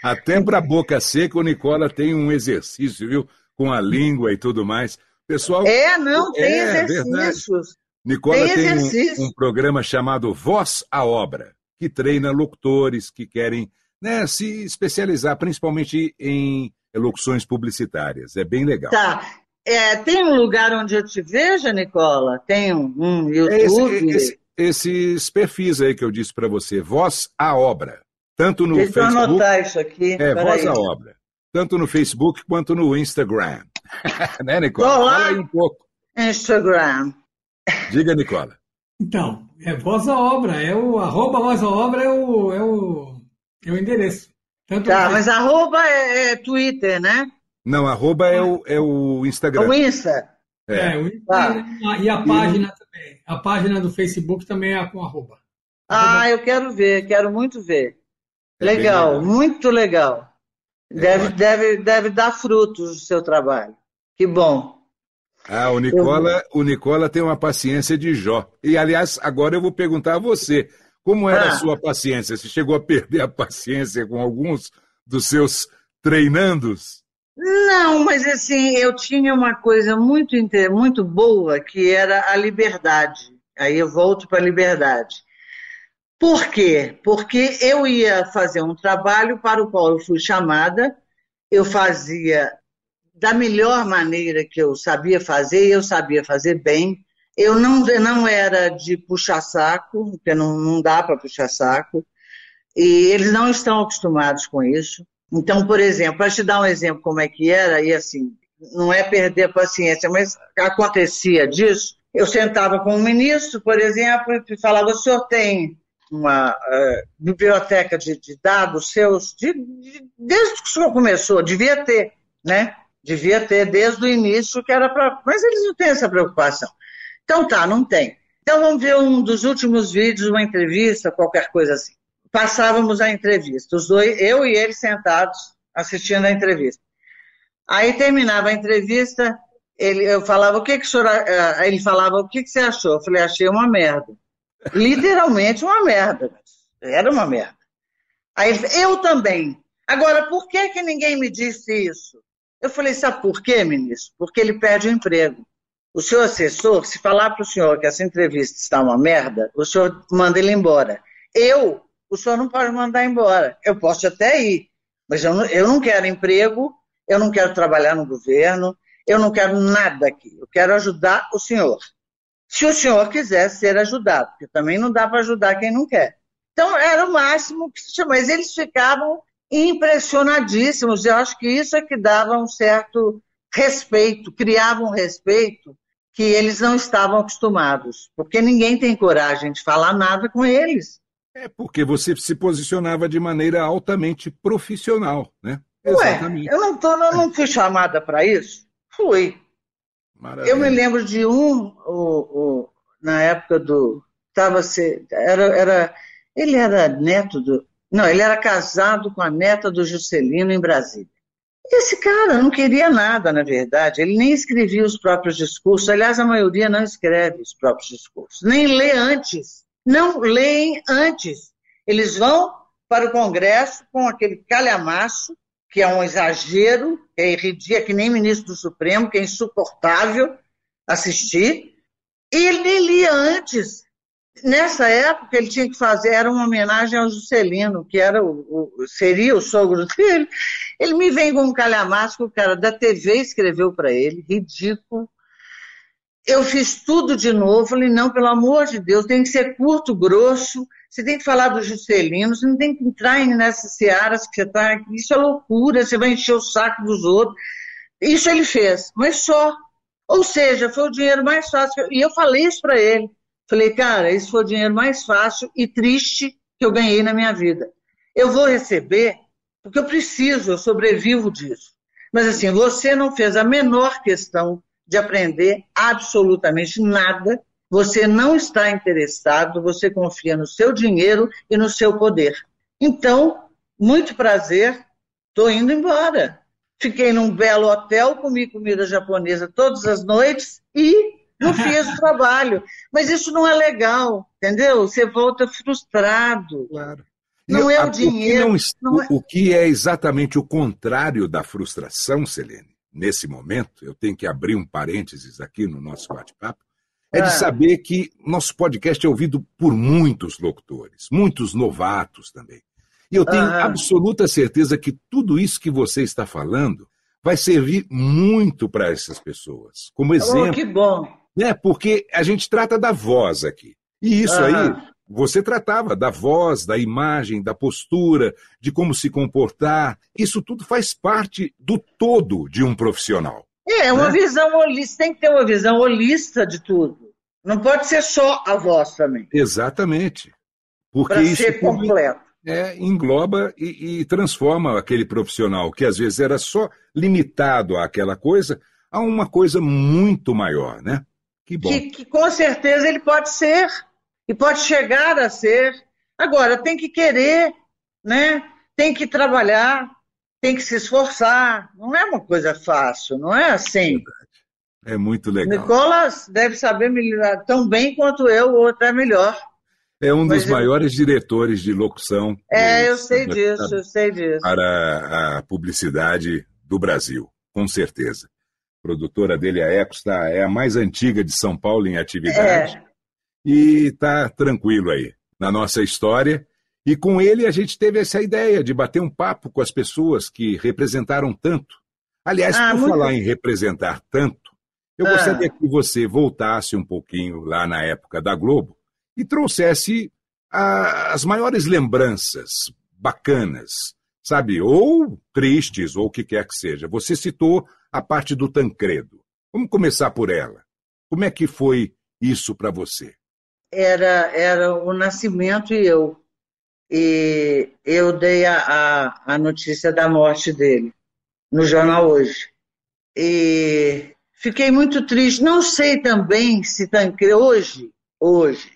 A: Até para a boca seca, o Nicola tem um exercício, viu? Com a língua e tudo mais. Pessoal.
C: É, não, tem é, exercícios. Verdade.
A: Nicola tem, tem exercício. um, um, programa chamado Voz à Obra, que treina locutores que querem né, se especializar, principalmente em locuções publicitárias. É bem legal.
C: Tá. É, tem um lugar onde eu te veja, Nicola? Tem um, um YouTube?
A: Esse, esse, esses perfis aí que eu disse para você, Voz à Obra. Tanto no Deixa Facebook.
C: anotar isso aqui.
A: É, voz à obra. Tanto no Facebook quanto no Instagram. né, Nicola?
C: Olá.
A: Fala aí um pouco.
C: Instagram.
A: Diga, Nicola.
B: Então, é voz à obra, é o arroba voz à obra é o, é o, é o endereço.
C: Tanto tá, mas arroba é, é, Twitter, né?
A: Não, arroba é o, é o Instagram.
C: É o Insta.
B: É, é o Insta tá. e a página e... também. A página do Facebook também é com arroba.
C: Ah, eu quero ver, quero muito ver. É legal, legal, muito legal. É deve, deve, deve dar frutos o seu trabalho. Que bom.
A: Ah, o Nicola, eu... o Nicola tem uma paciência de Jó. E, aliás, agora eu vou perguntar a você. Como era ah. a sua paciência? Você chegou a perder a paciência com alguns dos seus treinandos?
C: Não, mas assim, eu tinha uma coisa muito, muito boa que era a liberdade. Aí eu volto para a liberdade. Por quê? Porque eu ia fazer um trabalho para o qual eu fui chamada, eu fazia da melhor maneira que eu sabia fazer, eu sabia fazer bem. Eu não, não era de puxar saco, porque não, não dá para puxar saco, e eles não estão acostumados com isso. Então, por exemplo, para te dar um exemplo como é que era, e assim, não é perder a paciência, mas acontecia disso, eu sentava com o ministro, por exemplo, e falava, o senhor tem uma uh, biblioteca de, de, dados seus, de, de, desde que o senhor começou, devia ter, né? Devia ter desde o início, que era para. Mas eles não têm essa preocupação. Então tá, não tem. Então vamos ver um dos últimos vídeos, uma entrevista, qualquer coisa assim. Passávamos a entrevista, os dois, eu e ele sentados assistindo a entrevista. Aí terminava a entrevista, ele, eu falava, o que, que o senhor. Ele falava, o que, que você achou? Eu falei, achei uma merda. Literalmente uma merda. Era uma merda. Aí ele eu também. Agora, por que, que ninguém me disse isso? Eu falei, sabe por quê, ministro? Porque ele perde o emprego. O seu assessor, se falar para o senhor que essa entrevista está uma merda, o senhor manda ele embora. Eu, o senhor não pode mandar embora. Eu posso até ir, mas eu não, eu não quero emprego, eu não quero trabalhar no governo, eu não quero nada aqui. Eu quero ajudar o senhor se o senhor quiser ser ajudado, porque também não dá para ajudar quem não quer. Então, era o máximo que se chama. Mas eles ficavam impressionadíssimos. Eu acho que isso é que dava um certo respeito, criava um respeito que eles não estavam acostumados, porque ninguém tem coragem de falar nada com eles.
A: É porque você se posicionava de maneira altamente profissional, né?
C: Ué, eu não, tô, eu não fui chamada para isso? Fui. Maravilha. Eu me lembro de um, o, o, na época do. Tava era, era, ele era neto do. Não, ele era casado com a neta do Juscelino em Brasília. Esse cara não queria nada, na verdade. Ele nem escrevia os próprios discursos. Aliás, a maioria não escreve os próprios discursos. Nem lê antes. Não leem antes. Eles vão para o Congresso com aquele calhamaço que é um exagero, é ridículo, é que nem ministro do Supremo, que é insuportável assistir. E ele nem lia antes. Nessa época, ele tinha que fazer, era uma homenagem ao Juscelino, que era o, o seria o sogro dele. Ele me vem com um calhamaço que o cara da TV escreveu para ele, ridículo. eu fiz tudo de novo. Falei, não, pelo amor de Deus, tem que ser curto, grosso. Você tem que falar do Juscelino, você não tem que entrar nessas searas que você está. Isso é loucura, você vai encher o saco dos outros. Isso ele fez, mas só. Ou seja, foi o dinheiro mais fácil. E eu falei isso para ele. Falei, cara, esse foi o dinheiro mais fácil e triste que eu ganhei na minha vida. Eu vou receber porque eu preciso, eu sobrevivo disso. Mas assim, você não fez a menor questão de aprender absolutamente nada, você não está interessado, você confia no seu dinheiro e no seu poder. Então, muito prazer, estou indo embora. Fiquei num belo hotel, comi comida japonesa todas as noites e não fiz o trabalho. Mas isso não é legal, entendeu? Você volta frustrado.
A: Claro.
C: Não é o dinheiro.
A: O que, não, não é... o que é exatamente o contrário da frustração, Selene? nesse momento, eu tenho que abrir um parênteses aqui no nosso bate-papo, é de ah. saber que nosso podcast é ouvido por muitos locutores, muitos novatos também. E eu tenho ah. absoluta certeza que tudo isso que você está falando vai servir muito para essas pessoas. Como exemplo. Oh,
C: que bom!
A: Né? Porque a gente trata da voz aqui. E isso aí você tratava da voz, da imagem, da postura, de como se comportar. Isso tudo faz parte do todo de um profissional.
C: É, uma né? visão holista, tem que ter uma visão holista de tudo. Não pode ser só a voz também.
A: Exatamente. Porque
C: pra
A: isso
C: ser completo.
A: É, engloba e, e transforma aquele profissional que às vezes era só limitado àquela coisa a uma coisa muito maior, né?
C: Que bom. Que, que com certeza ele pode ser e pode chegar a ser. Agora, tem que querer, né? tem que trabalhar, tem que se esforçar. Não é uma coisa fácil, não é assim.
A: É muito legal.
C: Nicolas deve saber me lidar tão bem quanto eu, ou até melhor.
A: É um dos maiores diretores de locução.
C: É, eu sei disso, eu sei disso.
A: Para a publicidade do Brasil, com certeza. Produtora dele, a Ecos, tá, é a mais antiga de São Paulo em atividade. É e está tranquilo aí na nossa história. E com ele a gente teve essa ideia de bater um papo com as pessoas que representaram tanto. Aliás, ah, por muito... falar em representar tanto, eu ah. gostaria que você voltasse um pouquinho lá na época da Globo e trouxesse a, as maiores lembranças bacanas, sabe? Ou tristes, ou o que quer que seja. Você citou a parte do Tancredo. Vamos começar por ela. Como é que foi isso para você?
C: era, era o Nascimento e eu. E eu dei a, a, a notícia da morte dele no jornal hoje. E fiquei muito triste. Não sei também se Tancredo, hoje, hoje,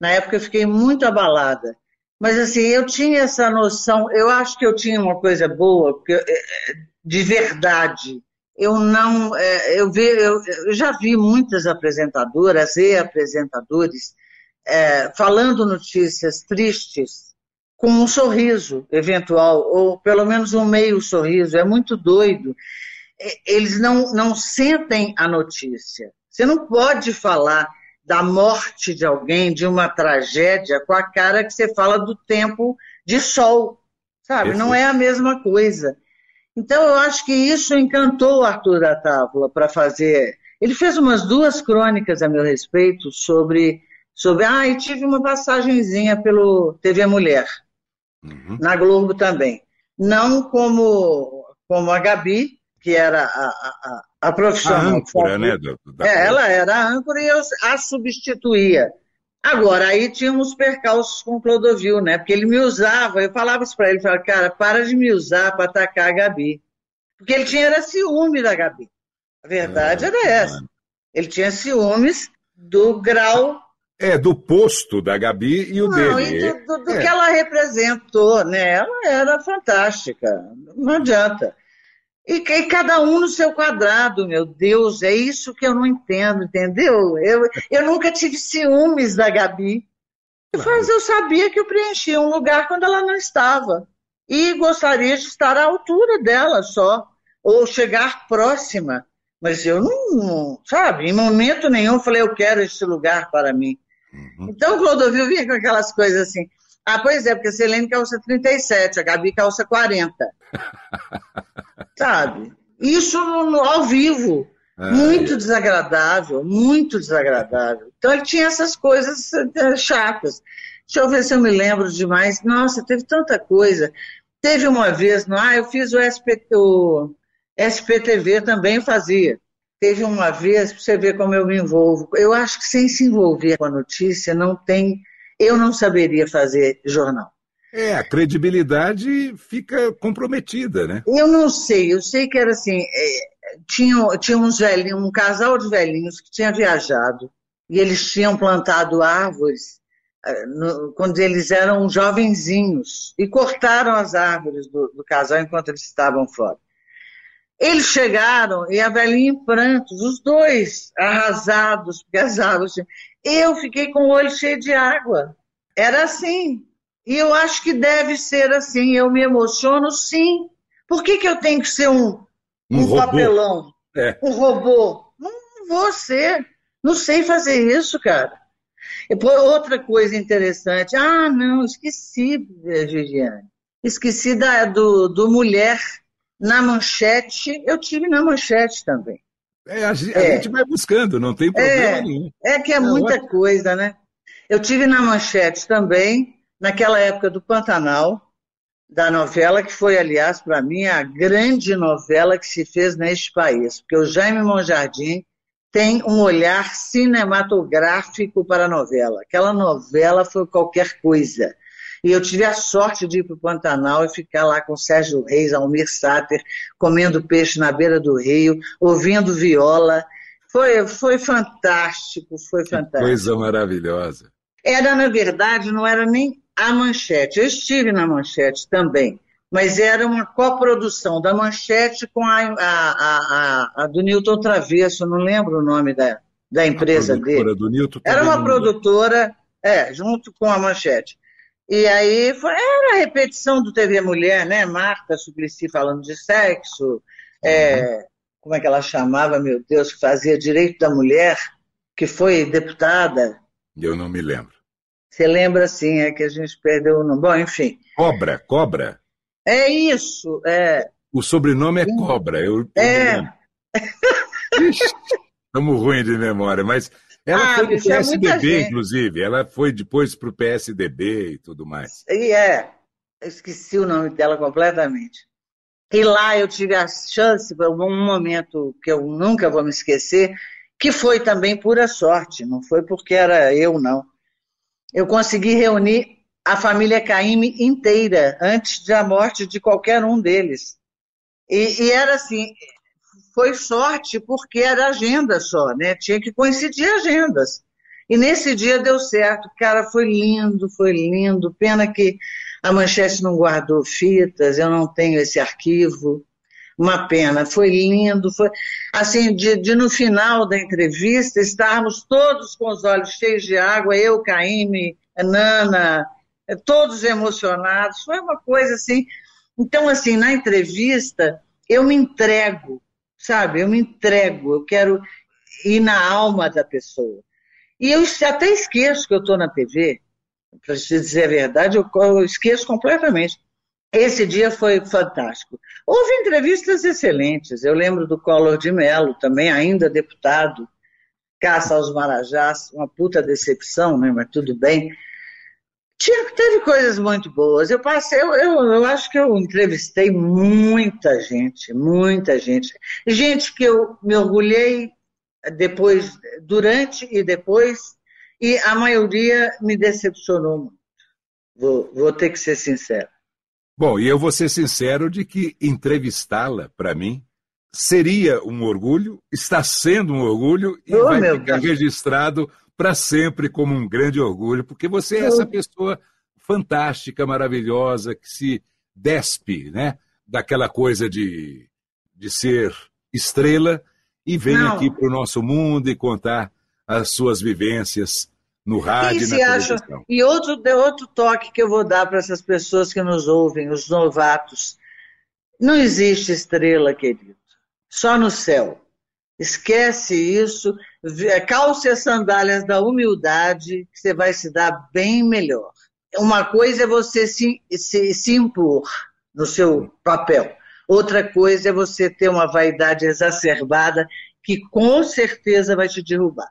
C: na época eu fiquei muito abalada. Mas assim, eu tinha essa noção, eu acho que eu tinha uma coisa boa, porque, eh, de verdade eu não, é, eu, vi, eu, eu, já vi muitas apresentadoras e apresentadores é, falando notícias tristes com um sorriso eventual, ou pelo menos um meio sorriso, é muito doido. Eles não, não sentem a notícia. Você não pode falar da morte de alguém, de uma tragédia, com a cara que você fala do tempo de sol, sabe? Não é a mesma coisa. Então, eu acho que isso encantou o Arthur da Távola para fazer. Ele fez umas duas crônicas a meu respeito sobre. sobre ah, e tive uma passagenzinha pelo TV Mulher, uhum. na Globo também. Não como, como a Gabi, que era a, a, a profissional.
A: A âncora, né?
C: Da, é, ela era a âncora e eu a substituía. Agora, aí tinha uns percalços com o Clodovil, né? Porque ele me usava, eu falava isso para ele, falava, cara, para de me usar para atacar a Gabi. Porque ele tinha era ciúme da Gabi. A verdade é, era essa. Ele tinha ciúmes do grau.
A: É, do posto da Gabi e o Não, dele.
C: E do, do, do é. que ela representou, né? Ela era fantástica. Não adianta. E, e, cada um no seu quadrado, meu Deus, é isso que eu não entendo, entendeu? Eu, eu nunca tive ciúmes da Gabi. Mas eu sabia que eu preenchia um lugar quando ela não estava. E gostaria de estar à altura dela só, ou chegar próxima. Mas eu não, sabe, em momento nenhum falei, eu quero esse lugar para mim. Uhum. Então o Clodovil vinha com aquelas coisas assim. Ah, pois é, porque a Selene calça 37, a Gabi calça 40. sabe? Isso no, no, ao vivo. Muito desagradável, muito desagradável. Então ele tinha essas coisas eh, chatas. Deixa eu ver se eu me lembro demais. Nossa, teve tanta coisa. Teve uma vez, não, ah, eu fiz o, SP, o SPTV também fazia. Teve uma vez, para você ver como eu me envolvo. Eu acho que sem se envolver com a notícia, não tem. Eu não saberia fazer jornal.
A: É, a credibilidade fica comprometida, né?
C: Eu não sei, eu sei que era assim, é, tinha, tinha uns velhinhos, um casal de velhinhos que tinha viajado e eles tinham plantado árvores é, no, quando eles eram jovenzinhos e cortaram as árvores do, do casal enquanto eles estavam fora. Eles chegaram e a velhinha em prantos, os dois arrasados, porque as árvores. Eu fiquei com o olho cheio de água. Era assim. E eu acho que deve ser assim. Eu me emociono, sim. Por que, que eu tenho que ser um, um, um papelão? É. Um robô? Não vou ser. Não sei fazer isso, cara. E outra coisa interessante. Ah, não, esqueci, Viviane. Esqueci da, do, do Mulher na manchete. Eu tive na manchete também.
A: É, a, a é. gente vai buscando, não tem problema
C: é,
A: nenhum.
C: É que é, é muita coisa, né? Eu tive na manchete também naquela época do Pantanal, da novela, que foi, aliás, para mim, a grande novela que se fez neste país, porque o Jaime Monjardim tem um olhar cinematográfico para a novela. Aquela novela foi qualquer coisa. E eu tive a sorte de ir para o Pantanal e ficar lá com Sérgio Reis, Almir Sater, comendo peixe na beira do rio, ouvindo viola. Foi, foi fantástico, foi fantástico.
A: Coisa maravilhosa.
C: Era, na verdade, não era nem a Manchete. Eu estive na Manchete também, mas era uma coprodução da Manchete com a, a, a, a do Newton Travesso, não lembro o nome da, da empresa dele.
A: Do Newton
C: era uma produtora, é, junto com a Manchete. E aí foi, era a repetição do TV Mulher, né? Marta Suplicy falando de sexo, é, uhum. como é que ela chamava, meu Deus, que fazia direito da mulher, que foi deputada.
A: Eu não me lembro.
C: Você lembra assim, é que a gente perdeu o nome. Bom, enfim.
A: Cobra, cobra.
C: É isso, é.
A: O sobrenome é Cobra. Eu,
C: é.
A: Estamos ruins de memória, mas ela ah, foi do PSDB, é inclusive. Ela foi depois para o PSDB e tudo mais.
C: E é. Eu esqueci o nome dela completamente. E lá eu tive a chance, por um momento que eu nunca vou me esquecer, que foi também pura sorte, não foi porque era eu, não eu consegui reunir a família Caime inteira antes da morte de qualquer um deles. E, e, era assim, foi sorte porque era agenda só, né? Tinha que coincidir agendas. E nesse dia deu certo. Cara, foi lindo, foi lindo. Pena que a Manchete não guardou fitas, eu não tenho esse arquivo. Uma pena, foi lindo, foi assim, de, de, no final da entrevista estarmos todos com os olhos cheios de água, eu, Caíme, Nana, todos emocionados, foi uma coisa assim. Então, assim, na entrevista, eu me entrego, sabe? Eu me entrego, eu quero ir na alma da pessoa. E eu até esqueço que eu estou na TV, para te dizer a verdade, eu, eu esqueço completamente. Esse dia foi fantástico. Houve entrevistas excelentes. Eu lembro do Collor de Mello, também ainda deputado, caça aos Marajás, uma puta decepção, né? mas tudo bem. Tinha, teve coisas muito boas. Eu passei, eu, eu, eu, acho que eu entrevistei muita gente, muita gente. Gente que eu me orgulhei depois, durante e depois, e a maioria me decepcionou muito. Vou, vou ter que ser sincero.
A: Bom, e eu vou ser sincero de que entrevistá-la, para mim, seria um orgulho, está sendo um orgulho e oh, vai ficar Deus. registrado para sempre como um grande orgulho, porque você é essa pessoa fantástica, maravilhosa, que se despe né, daquela coisa de, de ser estrela e vem Não. aqui para o nosso mundo e contar as suas vivências no rádio e, e na televisão.
C: E outro, outro toque que eu vou dar para essas pessoas que nos ouvem, os novatos. Não existe estrela, querido. Só no céu. Esquece isso, calce as sandálias da humildade, que você vai se dar bem melhor. Uma coisa é você se, se, se impor no seu papel. Outra coisa é você ter uma vaidade exacerbada que com certeza vai te derrubar.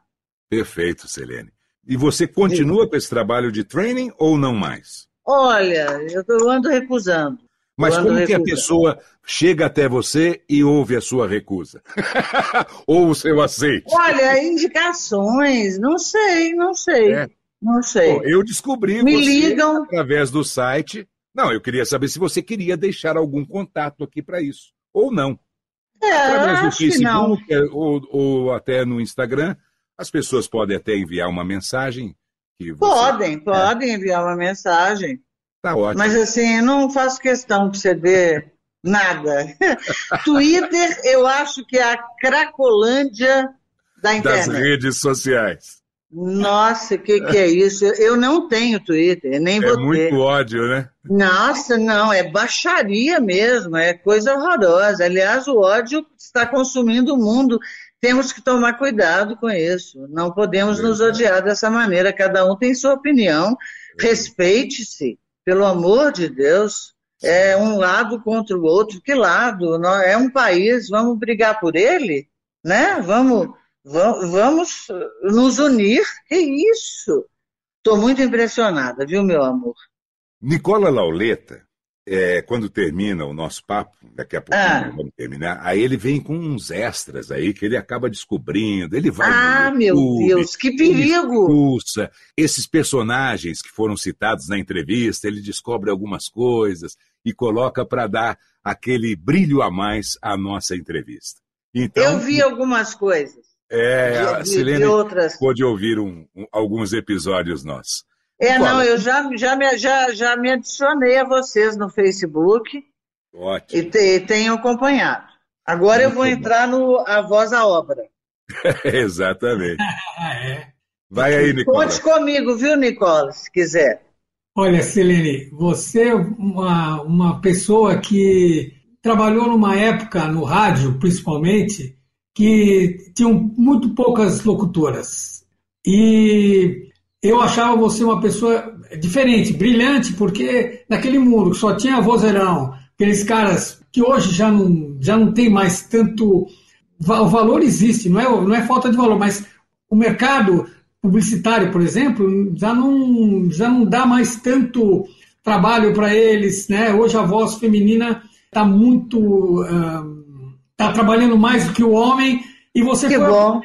A: Perfeito, Selene. E você continua Sim. com esse trabalho de training ou não mais?
C: Olha, eu ando recusando.
A: Mas como recusando. que a pessoa chega até você e ouve a sua recusa? Ou o seu aceite?
C: Olha, indicações, não sei, não sei. É. Não sei. Bom,
A: eu descobri
C: Me ligam.
A: através do site. Não, eu queria saber se você queria deixar algum contato aqui para isso. Ou não.
C: É, através do
A: Facebook ou, ou até no Instagram, as pessoas podem até enviar uma mensagem. Que você...
C: Podem, é. podem enviar uma mensagem.
A: Tá ótimo.
C: Mas assim, não faço questão de você ver nada. Twitter, eu acho que é a cracolândia da internet.
A: Das redes sociais.
C: Nossa, o que, que é isso? Eu não tenho Twitter, nem é vou ter.
A: É muito ódio, né?
C: Nossa, não, é baixaria mesmo, é coisa horrorosa. Aliás, o ódio está consumindo o mundo. Temos que tomar cuidado com isso. Não podemos é nos odiar dessa maneira. Cada um tem sua opinião. É. Respeite-se, pelo amor de Deus. É um lado contra o outro. Que lado? É um país, vamos brigar por ele? Né? Vamos Vamos nos unir. Que isso? Estou muito impressionada, viu, meu amor?
A: Nicola Lauleta, é, quando termina o nosso papo, daqui a pouco ah. vamos terminar, aí ele vem com uns extras aí que ele acaba descobrindo. Ele vai.
C: Ah, meu Deus, que perigo!
A: Esses personagens que foram citados na entrevista, ele descobre algumas coisas e coloca para dar aquele brilho a mais à nossa entrevista. Então,
C: Eu vi algumas coisas.
A: É, de, a Silene outras... pôde ouvir um, um, alguns episódios nossos.
C: É, não, eu já, já, me, já, já me adicionei a vocês no Facebook.
A: Ótimo.
C: E, te, e tenho acompanhado. Agora Muito eu vou bom. entrar no A Voz à Obra.
A: Exatamente. é. Vai aí, Nicola.
C: Conte comigo, viu, Nicola, se quiser.
B: Olha, Silene, você é uma, uma pessoa que trabalhou numa época no rádio, principalmente, que tinham muito poucas locutoras. E eu achava você uma pessoa diferente, brilhante, porque naquele mundo que só tinha vozeirão, aqueles caras que hoje já não, já não tem mais tanto. O valor existe, não é, não é falta de valor, mas o mercado publicitário, por exemplo, já não, já não dá mais tanto trabalho para eles. Né? Hoje a voz feminina está muito. Uh, está trabalhando mais do que o homem e você que foi bom.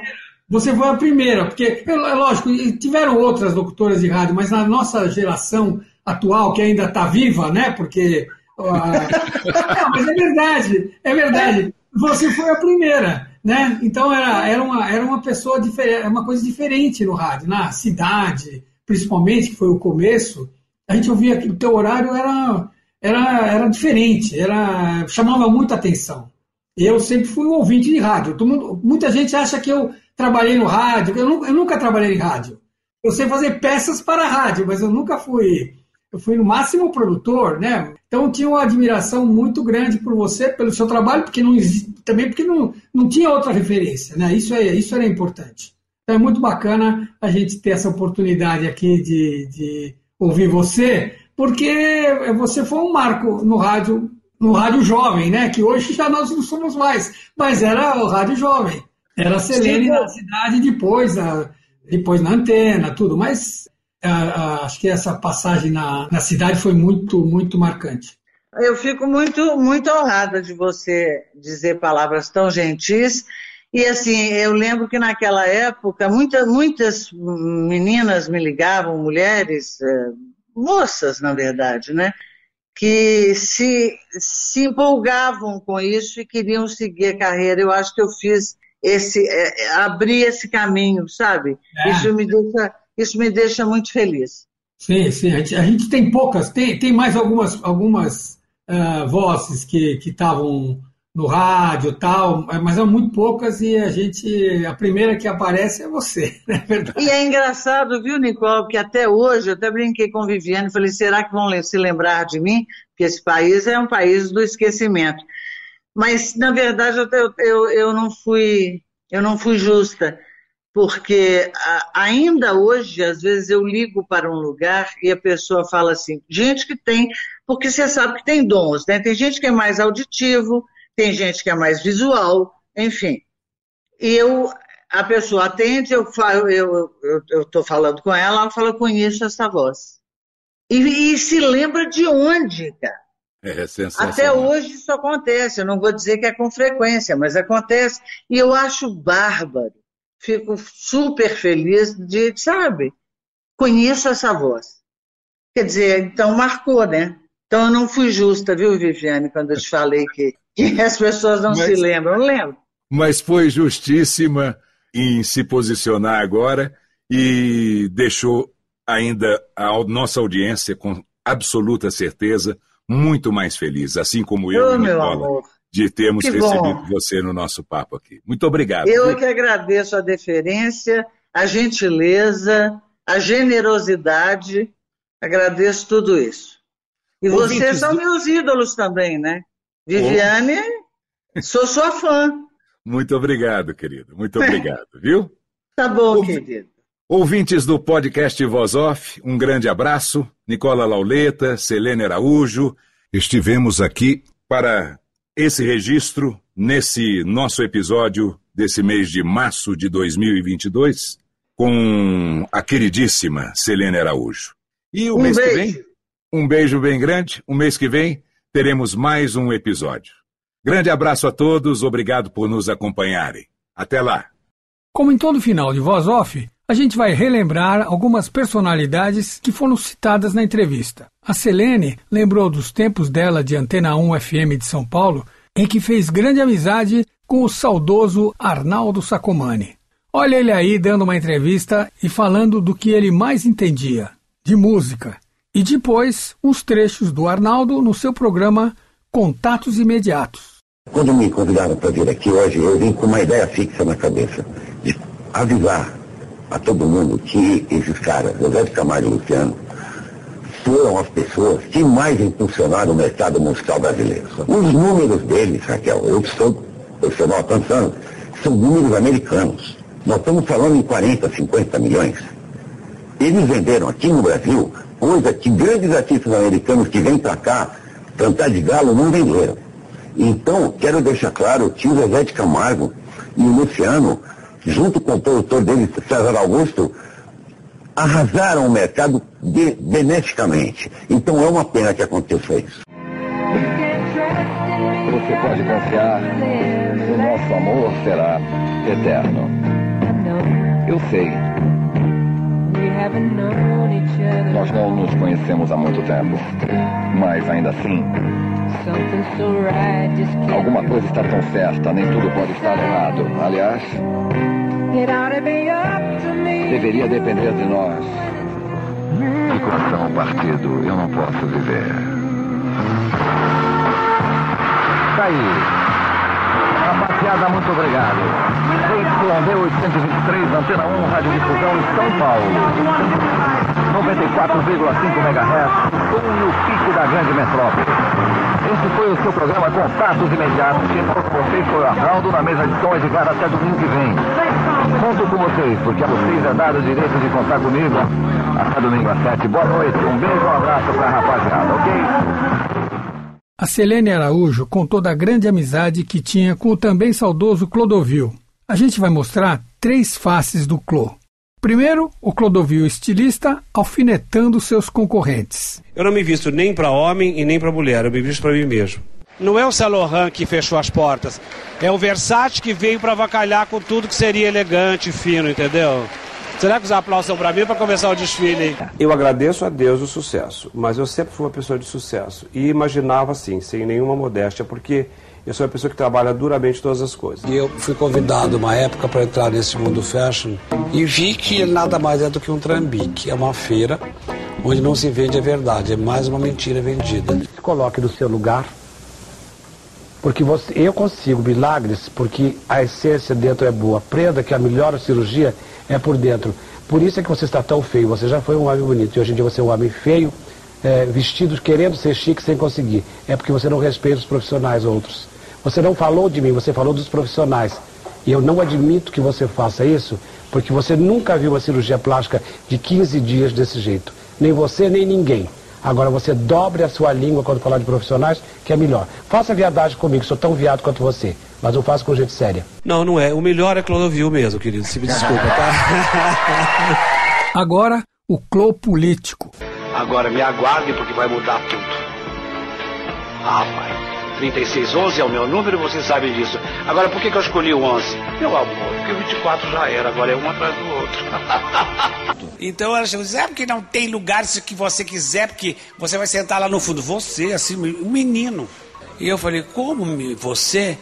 B: Você foi a primeira, porque, é lógico, tiveram outras locutoras de rádio, mas na nossa geração atual, que ainda está viva, né? Porque. Mas é verdade, é verdade. Você foi a primeira, né? Então era, era, uma, era uma pessoa diferente, uma coisa diferente no rádio, na cidade, principalmente, que foi o começo. A gente ouvia que o teu horário era, era, era diferente, era, chamava muita atenção. Eu sempre fui um ouvinte de rádio. Muita gente acha que eu trabalhei no rádio. Eu nunca, eu nunca trabalhei em rádio. Eu sei fazer peças para rádio, mas eu nunca fui. Eu fui no máximo produtor, né? Então tinha uma admiração muito grande por você, pelo seu trabalho, porque não também porque não, não tinha outra referência, né? Isso é isso era importante. Então é muito bacana a gente ter essa oportunidade aqui de, de ouvir você, porque você foi um marco no rádio no rádio jovem, né? Que hoje já nós não somos mais, mas era o rádio jovem. Era a Selene na cidade, depois, a, depois na antena, tudo. Mas a, a, acho que essa passagem na, na cidade foi muito, muito marcante.
C: Eu fico muito, muito honrada de você dizer palavras tão gentis. E assim, eu lembro que naquela época muita, muitas meninas me ligavam, mulheres, eh, moças, na verdade, né? que se, se empolgavam com isso e queriam seguir a carreira. Eu acho que eu fiz esse, é, é abrir esse caminho, sabe? É. Isso, me deixa, isso me deixa muito feliz.
B: Sim, sim. A gente, a gente tem poucas, tem, tem mais algumas, algumas uh, vozes que estavam no rádio tal, mas são muito poucas e a gente, a primeira que aparece é você, é
C: verdade. E é engraçado, viu, Nicole, que até hoje, eu até brinquei com Viviane, falei, será que vão se lembrar de mim? Porque esse país é um país do esquecimento. Mas, na verdade, eu, eu, eu não fui, eu não fui justa, porque ainda hoje, às vezes, eu ligo para um lugar e a pessoa fala assim, gente que tem, porque você sabe que tem dons, né? Tem gente que é mais auditivo, tem gente que é mais visual, enfim. E eu, a pessoa atende, eu falo, eu estou falando com ela, ela fala, conheço essa voz. E, e se lembra de onde, cara?
A: É sensacional.
C: Até hoje isso acontece. Eu não vou dizer que é com frequência, mas acontece. E eu acho bárbaro. Fico super feliz de, sabe, conheço essa voz. Quer dizer, então marcou, né? Então eu não fui justa, viu, Viviane, quando eu te falei que, que as pessoas não mas, se lembram. Não lembro.
A: Mas foi justíssima em se posicionar agora e deixou ainda a nossa audiência com absoluta certeza muito mais feliz, assim como eu,
C: oh, Nicola,
A: de termos que recebido bom. você no nosso papo aqui. Muito obrigado.
C: Eu viu? que agradeço a deferência, a gentileza, a generosidade, agradeço tudo isso. E Ouvintes vocês são do... meus ídolos também, né? Viviane, oh. sou sua fã.
A: Muito obrigado, querido. Muito obrigado, viu?
C: Tá bom, Ouv... querido.
A: Ouvintes do podcast Voz Off, um grande abraço. Nicola Lauleta, Selene Araújo, estivemos aqui para esse registro nesse nosso episódio desse mês de março de 2022 com a queridíssima Selene Araújo. E o um mês beijo. que vem, um beijo bem grande. O mês que vem teremos mais um episódio. Grande abraço a todos, obrigado por nos acompanharem. Até lá.
B: Como em todo final de Voz Off, a gente vai relembrar algumas personalidades que foram citadas na entrevista. A Selene lembrou dos tempos dela de Antena 1 FM de São Paulo, em que fez grande amizade com o saudoso Arnaldo Sacomani. Olha ele aí dando uma entrevista e falando do que ele mais entendia, de música. E depois, uns trechos do Arnaldo no seu programa Contatos Imediatos.
D: Quando me convidaram para vir aqui hoje, eu vim com uma ideia fixa na cabeça, de avisar a todo mundo que esses caras, José de Camargo e Luciano, foram as pessoas que mais impulsionaram o mercado musical brasileiro. Os números deles, Raquel, eu sou profissional há são números americanos. Nós estamos falando em 40, 50 milhões. Eles venderam aqui no Brasil coisa que grandes artistas americanos que vêm para cá cantar de galo não venderam. Então, quero deixar claro que o Zezé de Camargo e o Luciano, junto com o produtor dele, César Augusto, arrasaram o mercado de, beneficamente. Então é uma pena que aconteça isso.
E: Você pode confiar, o nosso amor será eterno. Eu sei. Nós não nos conhecemos há muito tempo, mas ainda assim Alguma coisa está tão certa, nem tudo pode estar errado. Aliás, deveria depender de nós. De coração partido, eu não posso viver. Tá aí. Rapaziada, muito obrigado. ZYD 823, Antena 1, Rádio Difusão São Paulo. 94,5 MHz, no pico da grande metrópole. Esse foi o seu programa Contatos Imediatos. Quem falou com vocês foi o Arnaldo na mesa de som Edgar até domingo que vem. Conto com vocês, porque a vocês é dado o direito de contar comigo até domingo às sete. Boa noite, um beijo, um abraço pra rapaziada, ok?
B: A Selene Araújo contou da grande amizade que tinha com o também saudoso Clodovil. A gente vai mostrar três faces do Clô. Primeiro, o Clodovil estilista alfinetando seus concorrentes.
F: Eu não me visto nem para homem e nem para mulher, eu me visto para mim mesmo. Não é o Saint Laurent que fechou as portas, é o Versace que veio para avacalhar com tudo que seria elegante e fino, entendeu? Será que os aplausos são para mim para começar o desfile? Eu agradeço a Deus o sucesso, mas eu sempre fui uma pessoa de sucesso e imaginava assim, sem nenhuma modéstia, porque eu sou uma pessoa que trabalha duramente todas as coisas.
G: E eu fui convidado uma época para entrar nesse mundo fashion e vi que ele nada mais é do que um trambique. É uma feira onde não se vende a verdade, é mais uma mentira vendida.
H: Se coloque no seu lugar, porque você, eu consigo milagres porque a essência dentro é boa. Aprenda que a melhor cirurgia é por dentro. Por isso é que você está tão feio. Você já foi um homem bonito e hoje em dia você é um homem feio, é, vestido querendo ser chique sem conseguir. É porque você não respeita os profissionais outros. Você não falou de mim, você falou dos profissionais. E eu não admito que você faça isso, porque você nunca viu uma cirurgia plástica de 15 dias desse jeito. Nem você, nem ninguém. Agora você dobre a sua língua quando falar de profissionais, que é melhor. Faça viadagem comigo, sou tão viado quanto você. Mas eu faço com gente séria.
F: Não, não é. O melhor é Clodovil mesmo, querido. Se me desculpa, tá?
B: Agora, o clô político.
I: Agora me aguarde porque vai mudar tudo. Ah, pai. 3611 é o meu número, você sabe disso. Agora, por que, que eu escolhi o 11? Meu amor, porque o 24 já era, agora é um atrás do outro.
F: então ela chegou é porque não tem lugar se que você quiser, porque você vai sentar lá no fundo. Você, assim, um menino. E eu falei, como você?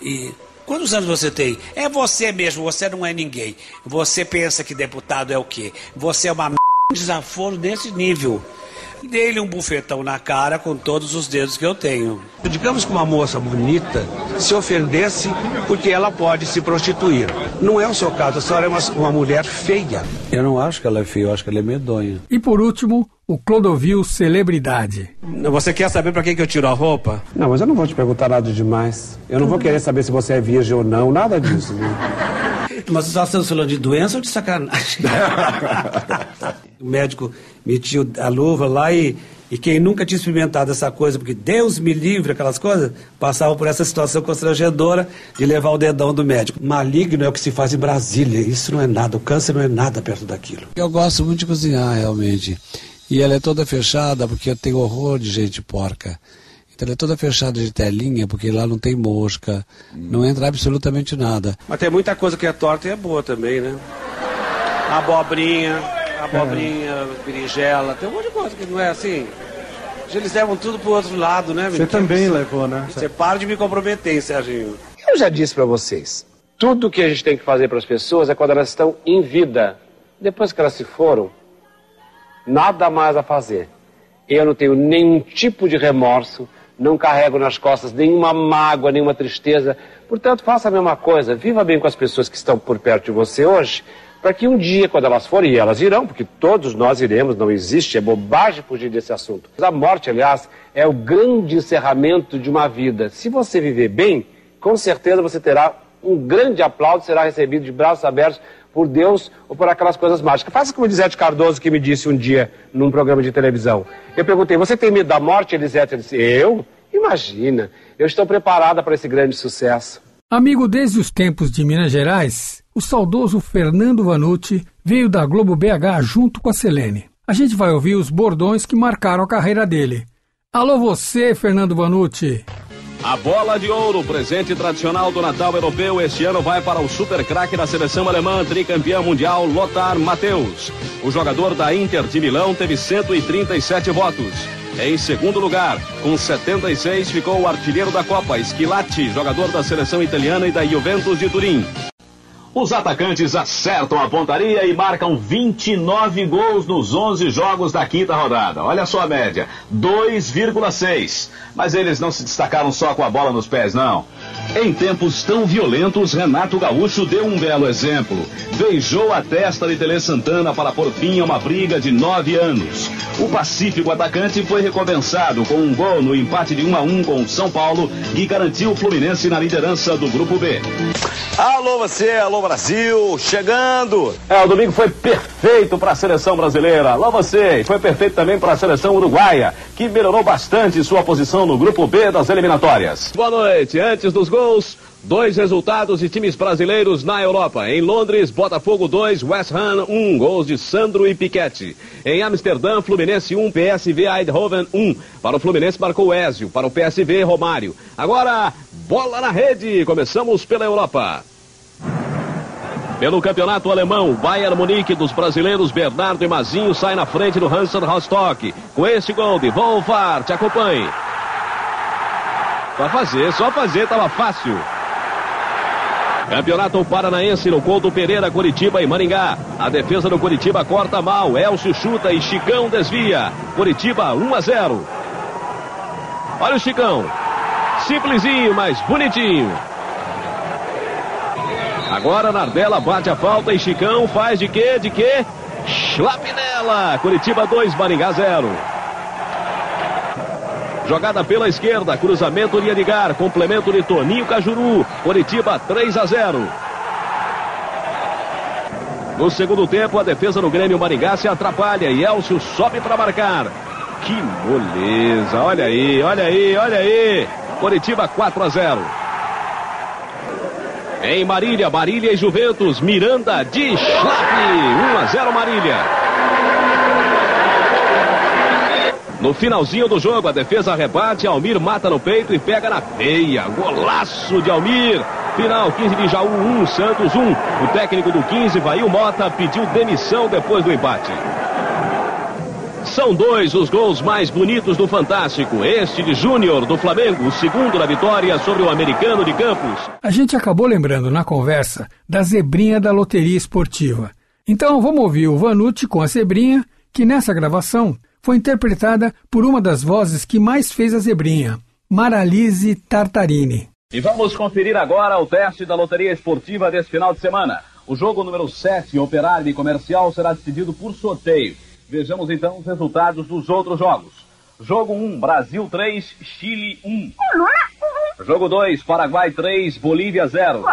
F: E quantos anos você tem? É você mesmo, você não é ninguém. Você pensa que deputado é o quê? Você é uma m... desaforo desse nível. Dei-lhe um bufetão na cara com todos os dedos que eu tenho. Digamos que uma moça bonita se ofendesse porque ela pode se prostituir. Não é o seu caso, a senhora é uma, uma mulher feia.
G: Eu não acho que ela é feia, eu acho que ela é medonha.
B: E por último, o Clodovil Celebridade.
F: Você quer saber para quem que eu tiro a roupa?
G: Não, mas eu não vou te perguntar nada demais. Eu não vou querer saber se você é virgem ou não, nada disso. Né?
F: Mas você está falando de doença ou de sacanagem? o médico metia a luva lá e, e quem nunca tinha experimentado essa coisa, porque Deus me livre, aquelas coisas, passava por essa situação constrangedora de levar o dedão do médico. Maligno é o que se faz em Brasília, isso não é nada, o câncer não é nada perto daquilo.
G: Eu gosto muito de cozinhar, realmente. E ela é toda fechada porque eu tenho horror de gente porca. Então ela é toda fechada de telinha, porque lá não tem mosca, não entra absolutamente nada.
F: Mas tem muita coisa que é torta e é boa também, né? Abobrinha, abobrinha, é. berinjela, tem um monte de coisa que não é assim. Eles levam tudo pro outro lado, né?
J: Você também levou, né?
F: Você para de me comprometer, Serginho.
I: Eu já disse para vocês, tudo que a gente tem que fazer para as pessoas é quando elas estão em vida. Depois que elas se foram, nada mais a fazer. Eu não tenho nenhum tipo de remorso, não carrego nas costas nenhuma mágoa, nenhuma tristeza. Portanto, faça a mesma coisa. Viva bem com as pessoas que estão por perto de você hoje, para que um dia, quando elas forem, e elas irão, porque todos nós iremos, não existe, é bobagem fugir desse assunto. A morte, aliás, é o grande encerramento de uma vida. Se você viver bem, com certeza você terá um grande aplauso, será recebido de braços abertos por Deus ou por aquelas coisas mágicas. Faça como Elisete Cardoso que me disse um dia num programa de televisão. Eu perguntei, você tem medo da morte, Elisete? Ele disse, eu? Imagina, eu estou preparada para esse grande sucesso.
B: Amigo desde os tempos de Minas Gerais, o saudoso Fernando Vanucci veio da Globo BH junto com a Selene. A gente vai ouvir os bordões que marcaram a carreira dele. Alô você, Fernando Vanucci!
K: A bola de ouro, presente tradicional do Natal Europeu, este ano vai para o super craque da seleção alemã, tricampeão mundial, Lothar Matthäus. O jogador da Inter de Milão teve 137 votos. Em segundo lugar, com 76, ficou o artilheiro da Copa, Schilatti, jogador da seleção italiana e da Juventus de Turim. Os atacantes acertam a pontaria e marcam 29 gols nos 11 jogos da quinta rodada. Olha só a média, 2,6. Mas eles não se destacaram só com a bola nos pés, não. Em tempos tão violentos, Renato Gaúcho deu um belo exemplo. Beijou a testa de Tele Santana para pôr fim a uma briga de nove anos. O pacífico atacante foi recompensado com um gol no empate de 1 a 1 com o São Paulo, que garantiu o Fluminense na liderança do Grupo B.
L: Alô você, alô Brasil, chegando!
K: É, o domingo foi perfeito para a seleção brasileira. Alô você, e foi perfeito também para a seleção uruguaia, que melhorou bastante sua posição no Grupo B das eliminatórias. Boa noite. Antes dos gols, Dois resultados de times brasileiros na Europa. Em Londres, Botafogo 2, West Ham 1, gols de Sandro e Piquete. Em Amsterdã, Fluminense 1, PSV Eindhoven 1. Para o Fluminense marcou Ézio, para o PSV Romário. Agora, bola na rede. Começamos pela Europa. Pelo campeonato alemão, Bayern Munique dos brasileiros Bernardo e Mazinho sai na frente do Hansen Rostock. Com este gol de Wolfart, acompanhe. Só fazer, só fazer, tava fácil. Campeonato Paranaense no gol do Pereira, Curitiba e Maringá. A defesa do Curitiba corta mal. Elcio chuta e Chicão desvia. Curitiba 1 a 0. Olha o Chicão. Simplesinho, mas bonitinho. Agora Nardella bate a falta e Chicão faz de quê? De quê? Chlapinella. Curitiba 2, Maringá 0. Jogada pela esquerda, cruzamento de Edgar, complemento de Toninho Cajuru. Curitiba 3 a 0. No segundo tempo, a defesa do Grêmio Maringá se atrapalha e Elcio sobe para marcar. Que moleza, olha aí, olha aí, olha aí. Curitiba 4 a 0. Em Marília, Marília e Juventus, Miranda de Schlapp. 1 a 0 Marília. No finalzinho do jogo, a defesa rebate, Almir mata no peito e pega na peia. Golaço de Almir. Final 15 de Jaú 1, Santos 1. O técnico do 15, Vail Mota, pediu demissão depois do empate. São dois os gols mais bonitos do Fantástico. Este de Júnior, do Flamengo, o segundo da vitória sobre o americano de Campos.
B: A gente acabou lembrando na conversa da zebrinha da loteria esportiva. Então vamos ouvir o Vanucci com a zebrinha, que nessa gravação foi interpretada por uma das vozes que mais fez a zebrinha, Maralise Tartarini.
K: E vamos conferir agora o teste da loteria esportiva desse final de semana. O jogo número 7, Operário e Comercial, será decidido por sorteio. Vejamos então os resultados dos outros jogos. Jogo 1, Brasil 3, Chile 1. Jogo 2, Paraguai 3, Bolívia 0.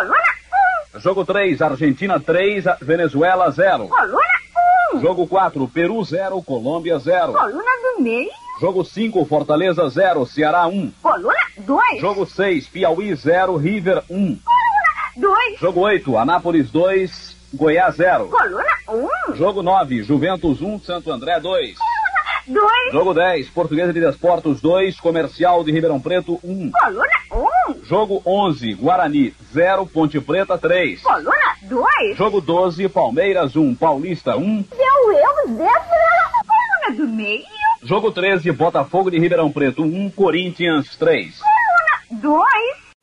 K: Jogo 3, Argentina 3, Venezuela 0. Jogo 4, Peru 0, Colômbia 0.
J: Coluna do meio.
K: Jogo 5, Fortaleza 0, Ceará 1.
J: Coluna 2.
K: Jogo 6, Piauí 0, River 1.
J: 2.
K: Jogo 8, Anápolis 2, Goiás 0.
J: Coluna 1.
K: Jogo 9, Juventus 1, Santo André 2.
J: 2.
K: Jogo 10, Portuguesa de Desportos 2, Comercial de Ribeirão Preto 1.
J: Coluna 1.
K: Jogo 11, Guarani 0, Ponte Preta 3.
J: Coluna 2.
K: Jogo 12, Palmeiras 1, Paulista 1.
J: Deu eu, Zé. Coluna do meio.
K: Jogo 13, Botafogo de Ribeirão Preto 1, Corinthians 3.
J: Coluna 2.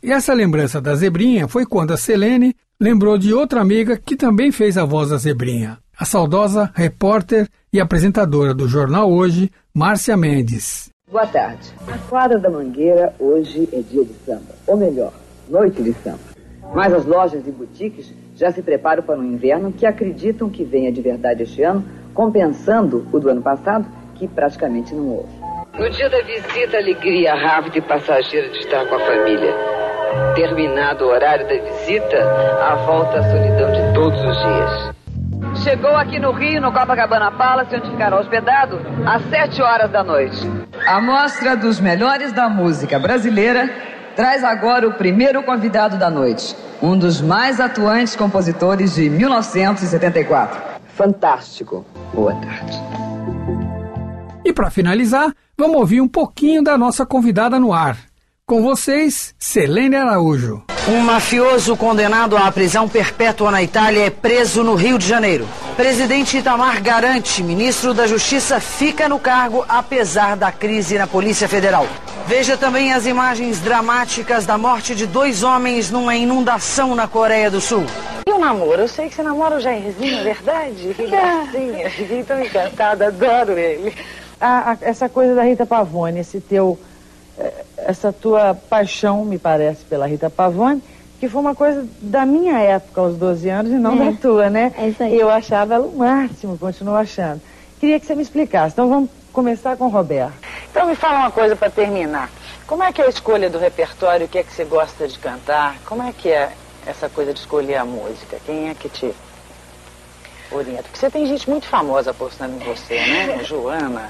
B: E essa lembrança da zebrinha foi quando a Selene lembrou de outra amiga que também fez a voz da zebrinha, a saudosa repórter e apresentadora do jornal Hoje, Márcia Mendes.
M: Boa tarde. A quadra da Mangueira hoje é dia de samba, ou melhor, noite de samba. Mas as lojas e boutiques já se preparam para um inverno que acreditam que venha de verdade este ano, compensando o do ano passado, que praticamente não houve. No dia da visita, a alegria rávida e passageira de estar com a família. Terminado o horário da visita, a volta à solidão de todos os dias. Chegou aqui no Rio, no Copacabana Palace, onde ficará hospedado, às 7 horas da noite. A mostra dos melhores da música brasileira traz agora o primeiro convidado da noite, um dos mais atuantes compositores de 1974. Fantástico. Boa tarde.
B: E para finalizar, vamos ouvir um pouquinho da nossa convidada no ar. Com vocês, Selene Araújo.
N: Um mafioso condenado à prisão perpétua na Itália é preso no Rio de Janeiro. Presidente Itamar garante, ministro da Justiça fica no cargo apesar da crise na Polícia Federal. Veja também as imagens dramáticas da morte de dois homens numa inundação na Coreia do Sul.
O: E o namoro? Eu sei que você namora o Jairzinho, é verdade? Que gracinha. Fiquei tão encantada, adoro ele. Ah, ah, essa coisa da Rita Pavone, esse teu, essa tua paixão, me parece, pela Rita Pavone, que foi uma coisa da minha época, aos 12 anos, e não
P: É.
O: da tua, né?
P: É isso aí.
O: Eu achava ela o máximo, continuo achando. Queria que você me explicasse. Então vamos começar com o Roberto. Então me fala uma coisa para terminar. Como é que é a escolha do repertório? O que é que você gosta de cantar? Como é que é essa coisa de escolher a música? Quem é que te orienta? Porque você tem gente muito famosa apostando em você, né? Joana,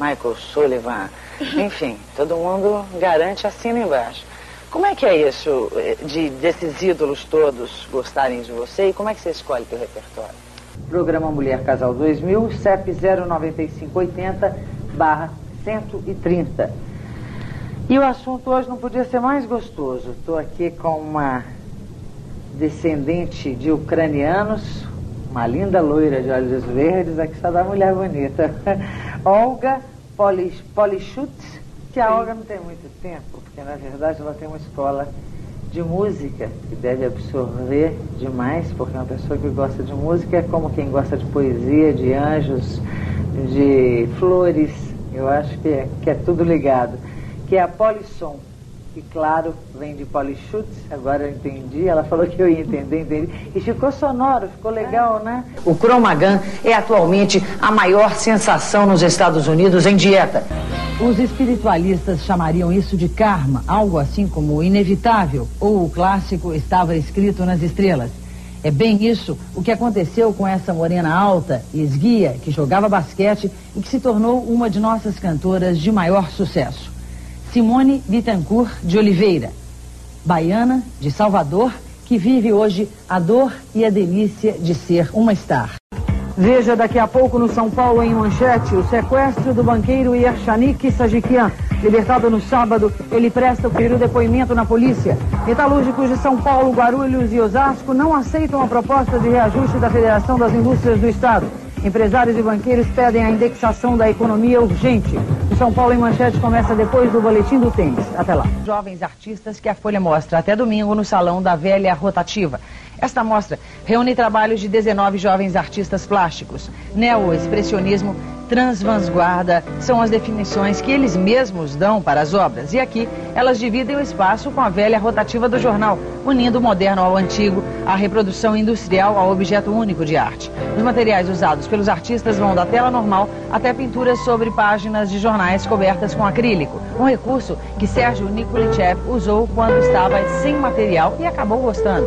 O: Michael Sullivan, enfim, todo mundo garante assina embaixo. Como é que é isso, eh, de desses ídolos todos gostarem de você e como é que você escolhe teu repertório? Programa Mulher Casal 2000, CEP 09580 barra 130. E o assunto hoje não podia ser mais gostoso. Estou aqui com uma descendente de ucranianos, uma linda loira de olhos verdes, aqui só dá mulher bonita. Olga Polish- Polichut, que a Olga não tem muito tempo, porque na verdade ela tem uma escola de música que deve absorver demais, porque uma pessoa que gosta de música é como quem gosta de poesia, de anjos, de flores, eu acho que é, que é tudo ligado, que é a Polisson, que claro, vem de Polichutes, agora eu entendi, ela falou que eu ia entender, entendi, e ficou sonoro, ficou legal, né?
N: O Cromagan é atualmente a maior sensação nos Estados Unidos em dieta.
Q: Os espiritualistas chamariam isso de karma, algo assim como inevitável, ou o clássico estava escrito nas estrelas. É bem isso o que aconteceu com essa morena alta e esguia que jogava basquete e que se tornou uma de nossas cantoras de maior sucesso. Simone Bittencourt de Oliveira, baiana de Salvador
O: que vive hoje a dor e a delícia de ser uma star. Veja daqui a pouco no São Paulo em manchete o sequestro do banqueiro Yershanik Sajikian. Libertado no sábado, ele presta o primeiro depoimento na polícia. Metalúrgicos de São Paulo, Guarulhos e Osasco não aceitam a proposta de reajuste da Federação das Indústrias do Estado. Empresários e banqueiros pedem a indexação da economia urgente. O São Paulo em Manchete começa depois do Boletim do Tênis. Até lá. Jovens artistas que a Folha mostra até domingo no Salão da Velha Rotativa. Esta mostra reúne trabalhos de 19 jovens artistas plásticos. Neo-expressionismo, transvanguarda são as definições que eles mesmos dão para as obras. E aqui elas dividem o espaço com a velha rotativa do jornal, unindo o moderno ao antigo, a reprodução industrial ao objeto único de arte. Os materiais usados pelos artistas vão da tela normal até pinturas sobre páginas de jornais cobertas com acrílico, um recurso que Sérgio Nikolichev usou quando estava sem material e acabou gostando.